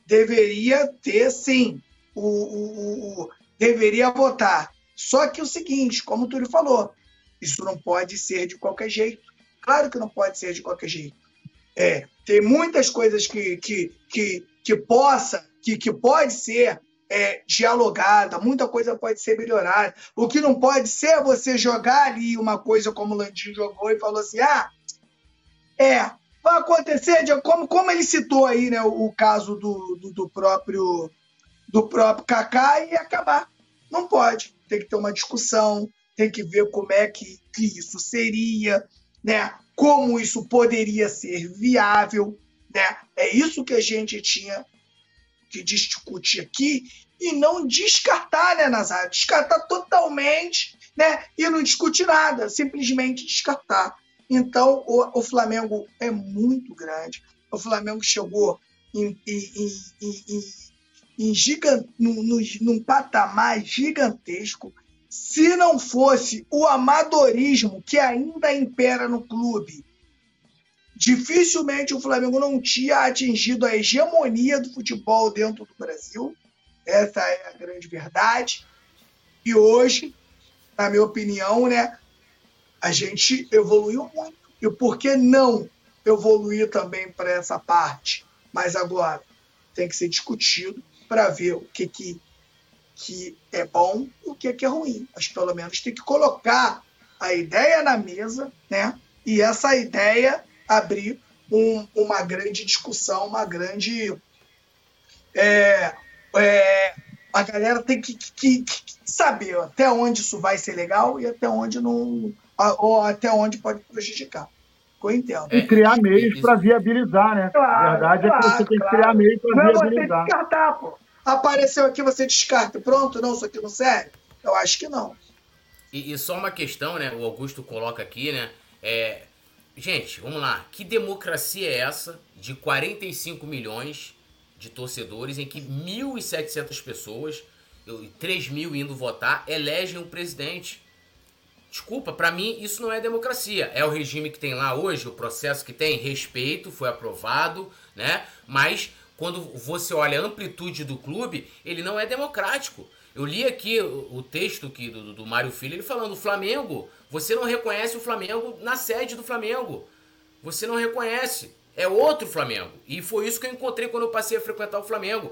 C: deveria ter sim o, o, o deveria votar. Só que o seguinte, como o Túlio falou, isso não pode ser de qualquer jeito. Claro que não pode ser de qualquer jeito. É, tem muitas coisas que, que, que, que possa, que, que pode ser é, dialogada, muita coisa pode ser melhorada. O que não pode ser é você jogar ali uma coisa como o Landinho jogou e falou assim: ah, é, vai acontecer, de, como, como ele citou aí né, o, o caso do, do, do, próprio do próprio Kaká e acabar. Não pode. Tem que ter uma discussão, tem que ver como é que, que isso seria, né? como isso poderia ser viável, né? É isso que a gente tinha que discutir aqui e não descartar, né, Nazário? Descartar totalmente, né? E não discutir nada, simplesmente descartar. Então, o, o Flamengo é muito grande. O Flamengo chegou em, em, em, em, gigant, num, num patamar gigantesco se não fosse o amadorismo que ainda impera no clube, dificilmente o Flamengo não tinha atingido a hegemonia do futebol dentro do Brasil. Essa é a grande verdade. E hoje, na minha opinião, né, a gente evoluiu muito. E por que não evoluir também para essa parte? Mas agora tem que ser discutido para ver o que, que que é bom e o que que é ruim. Mas pelo menos tem que colocar a ideia na mesa, né? E essa ideia abrir um, uma grande discussão, uma grande. É, é, a galera tem que, que, que, saber até onde isso vai ser legal e até onde não. Ou até onde pode prejudicar. Eu entendo.
B: E criar meios para viabilizar, né? Claro, a verdade claro, é que você tem que criar meios para viabilizar. Não, você
C: descartar, pô. Apareceu aqui, você descarta. Pronto, não, isso aqui não serve? Eu acho que não.
D: E, e só uma questão, né? O Augusto coloca aqui, né? É, gente, vamos lá. Que democracia é essa de 45 milhões de torcedores em que 1.700 pessoas, 3 mil indo votar, elegem um presidente? Desculpa, para mim isso não é democracia. É o regime que tem lá hoje, o processo que tem, respeito, foi aprovado, né? Mas quando você olha a amplitude do clube, ele não é democrático. Eu li aqui o, texto que, do, do Mário Filho, ele falando: Flamengo, você não reconhece o Flamengo na sede do Flamengo. Você não reconhece. É outro Flamengo. E foi isso que eu encontrei quando eu passei a frequentar o Flamengo.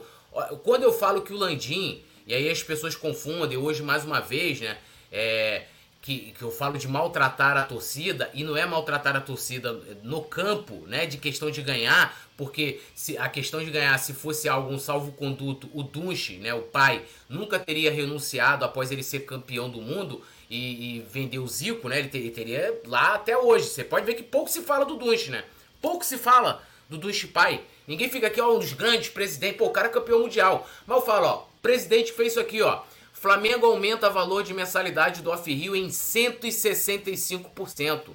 D: Quando eu falo que o Landim, e aí as pessoas confundem, hoje mais uma vez, né? É, que, que eu falo de maltratar a torcida, e não é maltratar a torcida no campo, né? De questão de ganhar, porque se a questão de ganhar, se fosse algum salvo-conduto, o Dunche, né, o pai, nunca teria renunciado após ele ser campeão do mundo e, e vender o Zico, né? Ele, ter, ele, teria lá até hoje. Você pode ver que pouco se fala do Dunche, né? Pouco se fala do Dunche pai. Ninguém fica aqui, ó, um dos grandes presidentes, pô, o cara é campeão mundial. Mas eu falo, ó, presidente fez isso aqui, ó. Flamengo aumenta o valor de mensalidade do Off-Rio em 165%.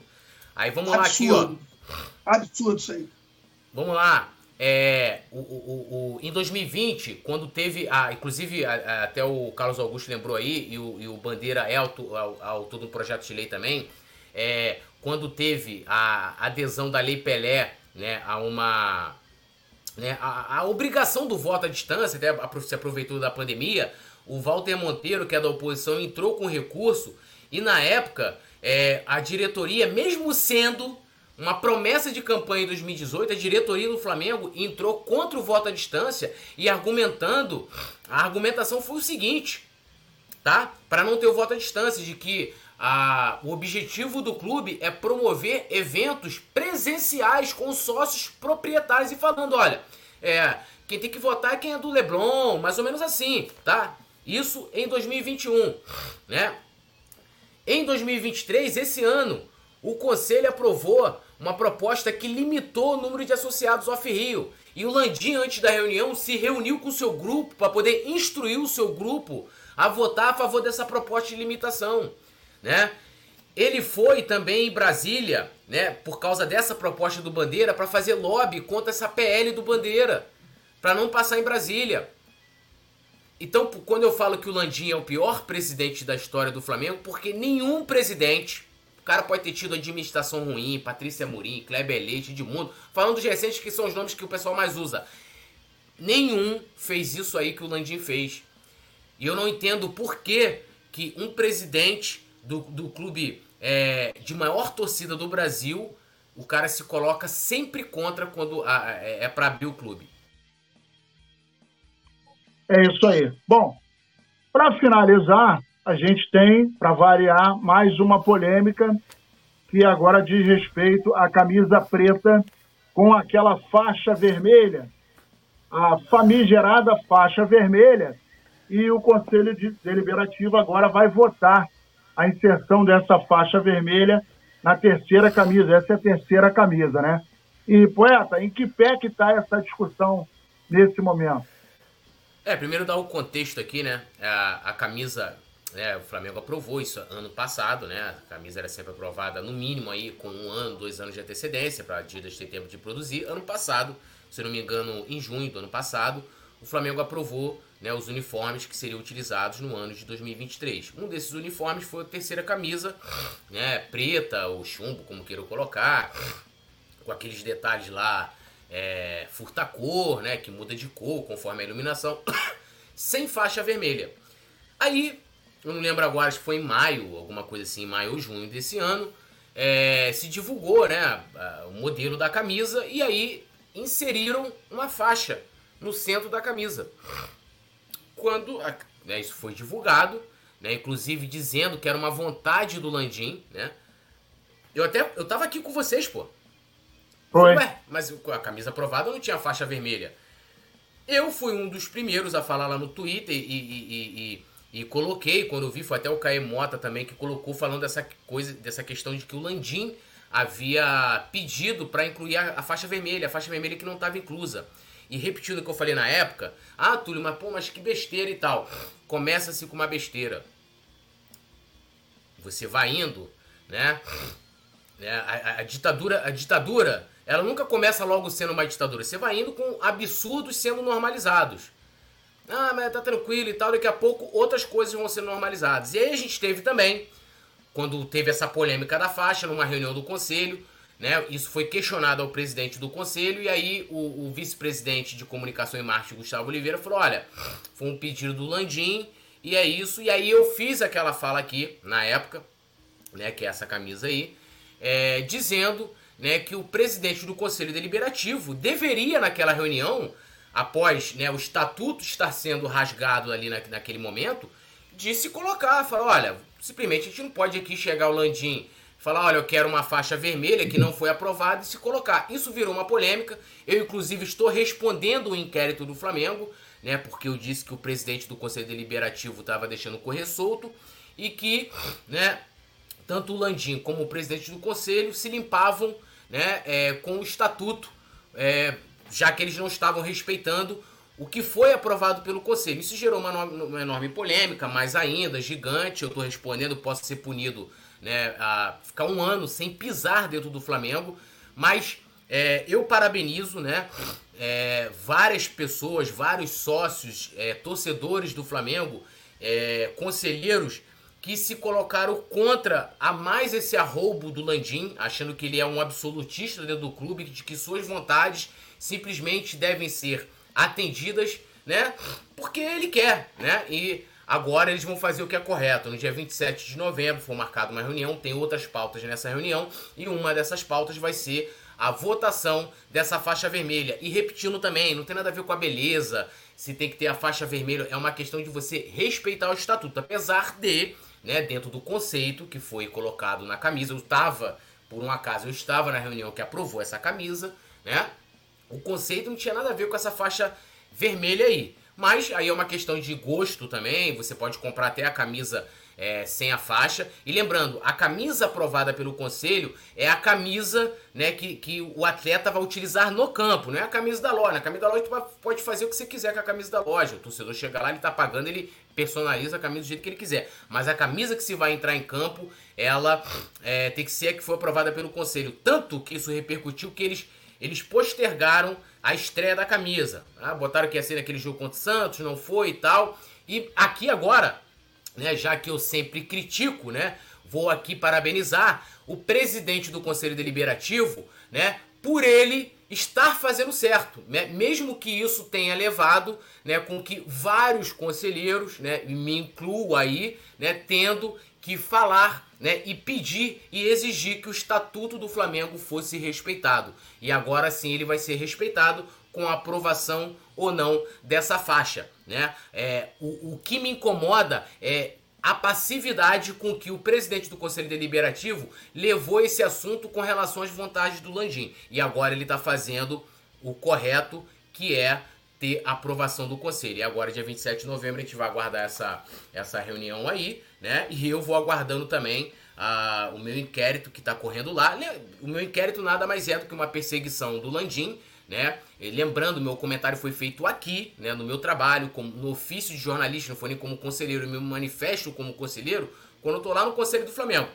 D: Aí vamos Absurdo. lá aqui, ó.
C: Absurdo isso aí.
D: Vamos lá. É, o, o, o, em 2020, quando teve, a, inclusive a, a, até o Carlos Augusto lembrou aí, e o, e o Bandeira é autor, autor do projeto de lei também, é, quando teve a adesão da Lei Pelé né, a uma. Né, a, a obrigação do voto à distância, até se aproveitou da pandemia, o Walter Monteiro, que é da oposição, entrou com recurso e na época é, a diretoria, mesmo sendo uma promessa de campanha em 2018, a diretoria do Flamengo entrou contra o voto à distância e argumentando, a argumentação foi o seguinte, tá? Para não ter o voto à distância, de que a, o objetivo do clube é promover eventos presenciais com sócios proprietários e falando, olha, é, quem tem que votar é quem é do Leblon, mais ou menos assim, tá? Isso em 2021, né? Em 2023, esse ano, o conselho aprovou uma proposta que limitou o número de associados off-rio. E o Landim, antes da reunião, se reuniu com o seu grupo para poder instruir o seu grupo a votar a favor dessa proposta de limitação, né? Ele foi também em Brasília, né, por causa dessa proposta do Bandeira, para fazer lobby contra essa PL do Bandeira, para não passar em Brasília. Então, quando eu falo que o Landim é o pior presidente da história do Flamengo, porque nenhum presidente, o cara pode ter tido administração ruim, Patrícia Murim, Kleber Leite, de mundo, falando dos recentes que são os nomes que o pessoal mais usa. Nenhum fez isso aí que o Landim fez. E eu não entendo por que, que um presidente do, do clube é, de maior torcida do Brasil, o cara se coloca sempre contra quando a, é, é para abrir o clube.
B: É isso aí. Bom, para finalizar, a gente tem, para variar, mais uma polêmica que agora diz respeito à camisa preta com aquela faixa vermelha, a famigerada faixa vermelha, e o Conselho Deliberativo agora vai votar a inserção dessa faixa vermelha na terceira camisa. Essa é a terceira camisa, né? E, poeta, em que pé que está essa discussão nesse momento?
D: É, primeiro dar o contexto aqui, né? A, a camisa, né, o Flamengo aprovou isso ano passado, né? A camisa era sempre aprovada no mínimo aí com um ano, dois anos de antecedência para a Adidas ter tempo de produzir. Ano passado, se não me engano, em junho do ano passado, o Flamengo aprovou né, os uniformes que seriam utilizados no ano de 2023. Um desses uniformes foi a terceira camisa, né, preta ou chumbo, como queiram colocar, com aqueles detalhes lá é, furta-cor, né, que muda de cor conforme a iluminação, sem faixa vermelha. Aí, eu não lembro agora se foi em maio, alguma coisa assim, maio ou junho desse ano, é, se divulgou né, o modelo da camisa e aí inseriram uma faixa no centro da camisa. Quando né, isso foi divulgado, né, inclusive dizendo que era uma vontade do Landim, né? Eu até eu tava aqui com vocês, pô.
B: Foi.
D: Ué, mas a camisa aprovada não tinha faixa vermelha. Eu fui um dos primeiros a falar lá no Twitter e, e, e, e coloquei, quando eu vi, foi até o Caê Mota também que colocou falando dessa coisa, dessa questão de que o Landim havia pedido para incluir a, a, faixa vermelha, a faixa vermelha que não estava inclusa. E repetindo o que eu falei na época, ah, Túlio, mas pô, mas que besteira e tal. Começa-se com uma besteira. Você vai indo, né? É, a, a, a ditadura, a ditadura ela nunca começa logo sendo uma ditadura. Você vai indo com absurdos sendo normalizados. Ah, mas tá tranquilo e tal, daqui a pouco outras coisas vão ser normalizadas. E aí a gente teve também, quando teve essa polêmica da faixa, numa reunião do conselho, né? Isso foi questionado ao presidente do conselho, e aí o, o vice-presidente de comunicação e marketing, Gustavo Oliveira, falou: olha, foi um pedido do Landim, E é isso. E aí eu fiz aquela fala aqui, na época, né, que é essa camisa aí, é, dizendo né, que o presidente do Conselho Deliberativo deveria, naquela reunião, após né, o estatuto estar sendo rasgado ali na, naquele momento, de se colocar, falar, olha, simplesmente a gente não pode aqui chegar o Landim falar, olha, eu quero uma faixa vermelha que não foi aprovada e se colocar. Isso virou uma polêmica. Eu, inclusive, estou respondendo o inquérito do Flamengo, né? Porque eu disse que o presidente do Conselho Deliberativo estava deixando correr solto e que, né, tanto o Landim como o presidente do Conselho se limpavam né, é, com o estatuto, é, já que eles não estavam respeitando o que foi aprovado pelo Conselho. Isso gerou uma, uma enorme polêmica, mais ainda, gigante. Eu estou respondendo, posso ser punido né, a ficar um ano sem pisar dentro do Flamengo, mas é, eu parabenizo né, é, várias pessoas, vários sócios, é, torcedores do Flamengo, é, conselheiros que se colocaram contra a mais esse arroubo do Landim, achando que ele é um absolutista dentro do clube, de que suas vontades simplesmente devem ser atendidas, né? Porque ele quer, né? E agora eles vão fazer o que é correto. No dia 27 de novembro foi marcada uma reunião, tem outras pautas nessa reunião, e uma dessas pautas vai ser a votação dessa faixa vermelha. E repetindo também, não tem nada a ver com a beleza, se tem que ter a faixa vermelha, é uma questão de você respeitar o estatuto, apesar de né, dentro do conceito que foi colocado na camisa. Eu estava, por um acaso, eu estava na reunião que aprovou essa camisa, né? O conceito não tinha nada a ver com essa faixa vermelha aí. Mas aí é uma questão de gosto também. Você pode comprar até a camisa é, sem a faixa. E lembrando, a camisa aprovada pelo conselho é a camisa né, que, que o atleta vai utilizar no campo, não é a camisa da loja. A camisa da loja tu pode fazer o que você quiser com a camisa da loja. O torcedor chega lá, ele tá pagando, ele personaliza a camisa do jeito que ele quiser. Mas a camisa que se vai entrar em campo, ela é, tem que ser a que foi aprovada pelo conselho. Tanto que isso repercutiu que eles, eles postergaram a estreia da camisa. Tá? Botaram que ia ser naquele jogo contra o Santos, não foi e tal. E aqui agora, né, já que eu sempre critico, né, vou aqui parabenizar o presidente do Conselho Deliberativo, né, por ele estar fazendo certo, né? mesmo que isso tenha levado, né, com que vários conselheiros, né, me incluo aí, né, tendo que falar, né, e pedir e exigir que o estatuto do Flamengo fosse respeitado. E agora sim ele vai ser respeitado com a aprovação ou não dessa faixa, né? É, o, o que me incomoda é a passividade com que o presidente do Conselho Deliberativo levou esse assunto com relação às vontades do Landim. E agora ele está fazendo o correto, que é ter aprovação do conselho. E agora, dia 27 de novembro, a gente vai aguardar essa, essa reunião aí, né? E eu vou aguardando também uh, o meu inquérito que está correndo lá. O meu inquérito nada mais é do que uma perseguição do Landim né? lembrando, meu comentário foi feito aqui, né, no meu trabalho, como, no ofício de jornalista, não foi nem como conselheiro, eu me manifesto como conselheiro quando eu tô lá no Conselho do Flamengo,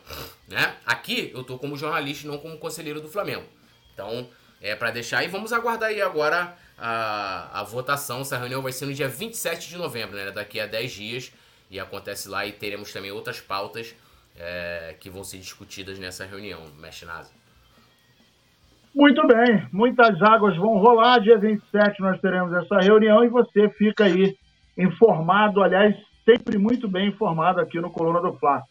D: né? Aqui eu tô como jornalista, não como conselheiro do Flamengo. Então, é para deixar e vamos aguardar aí agora a, a votação. Essa reunião vai ser no dia 27 de novembro, né? Daqui a 10 dias. E acontece lá e teremos também outras pautas é, que vão ser discutidas nessa reunião, Mestre Nasa.
B: Muito bem, muitas águas vão rolar. Dia 27 nós teremos essa reunião e você fica aí informado, aliás, sempre muito bem informado aqui no Coluna do Fla.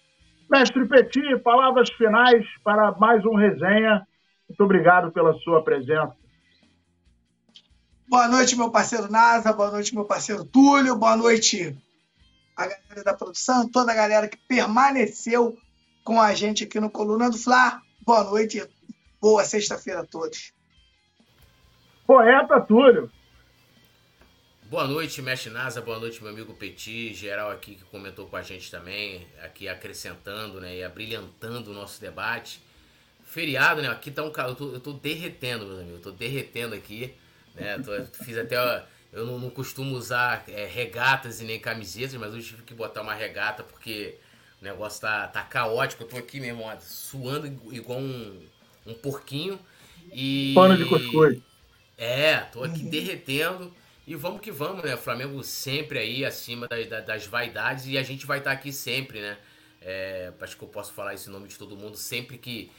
B: Mestre Petit, palavras finais para mais um resenha. Muito obrigado pela sua presença.
C: Boa noite, meu parceiro Nasa, boa noite, meu parceiro Túlio, boa noite a galera da produção, toda a galera que permaneceu com a gente aqui no Coluna do Fla. Boa noite Boa sexta-feira a todos.
B: Poeta Túlio.
D: Boa noite, Mestre Nasa. Boa noite, meu amigo Petit. Geral aqui que comentou com a gente também. Aqui acrescentando né, e abrilhantando o nosso debate. Feriado, né? Aqui tá um calor. Eu tô, eu tô derretendo, meus amigos. Eu tô derretendo aqui. Né? Tô, fiz até. Eu não, não costumo usar é, regatas e nem camisetas, mas hoje tive que botar uma regata porque o negócio tá, tá caótico. Eu tô aqui, meu irmão, suando igual um um porquinho. E.
B: Pano de cuscuz.
D: É, tô aqui uhum. derretendo. E vamos que vamos, né? O Flamengo sempre aí acima das, das vaidades e a gente vai estar tá aqui sempre, né? É, acho que eu posso falar esse nome de todo mundo. Sempre que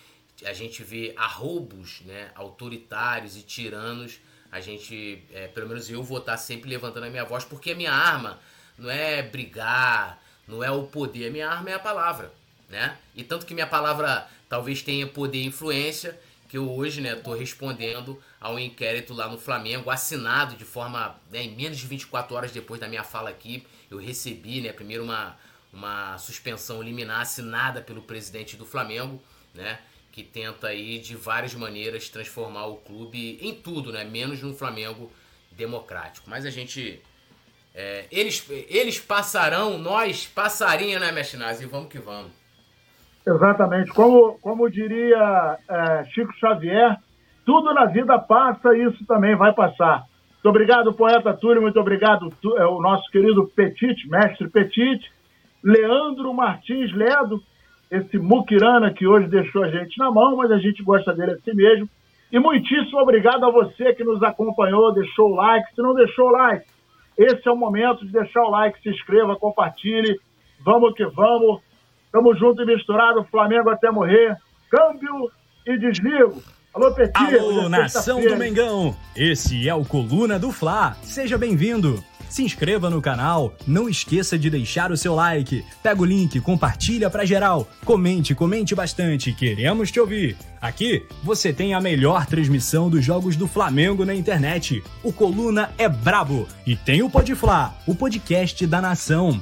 D: a gente vê arroubos né, autoritários e tiranos, a gente, é, pelo menos eu vou estar tá sempre levantando a minha voz, porque a minha arma não é brigar, não é o poder. Minha arma é a palavra, né? E tanto que minha palavra talvez tenha poder e influência, que eu hoje, né, tô respondendo a um inquérito lá no Flamengo, assinado de forma, né, em menos de 24 horas depois da minha fala aqui, eu recebi, né, primeiro uma, uma suspensão liminar assinada pelo presidente do Flamengo, né, que tenta aí de várias maneiras transformar o clube em tudo, né, menos no Flamengo democrático. Mas a gente é, eles, eles passarão, nós passarinha, né, E vamos que vamos.
B: Exatamente. Como, como diria é, Chico Xavier, tudo na vida passa e isso também vai passar. Muito obrigado, poeta Túlio, muito obrigado, é, o nosso querido Petit, mestre Petit, Leandro Martins Ledo, esse muquirana que hoje deixou a gente na mão, mas a gente gosta dele assim mesmo. E muitíssimo obrigado a você que nos acompanhou, deixou o like. Se não deixou o like, esse é o momento de deixar o like, se inscreva, compartilhe. Vamos que vamos. Tamo junto e misturado, Flamengo até morrer. Câmbio e desligo. Alô, Petit.
F: Alô, nação do Mengão. Esse é o Coluna do Fla. Seja bem-vindo. Se inscreva no canal, não esqueça de deixar o seu like. Pega o link, compartilha pra geral. Comente, comente bastante, queremos te ouvir. Aqui você tem a melhor transmissão dos jogos do Flamengo na internet. O Coluna é brabo e tem o Podfla, o podcast da nação.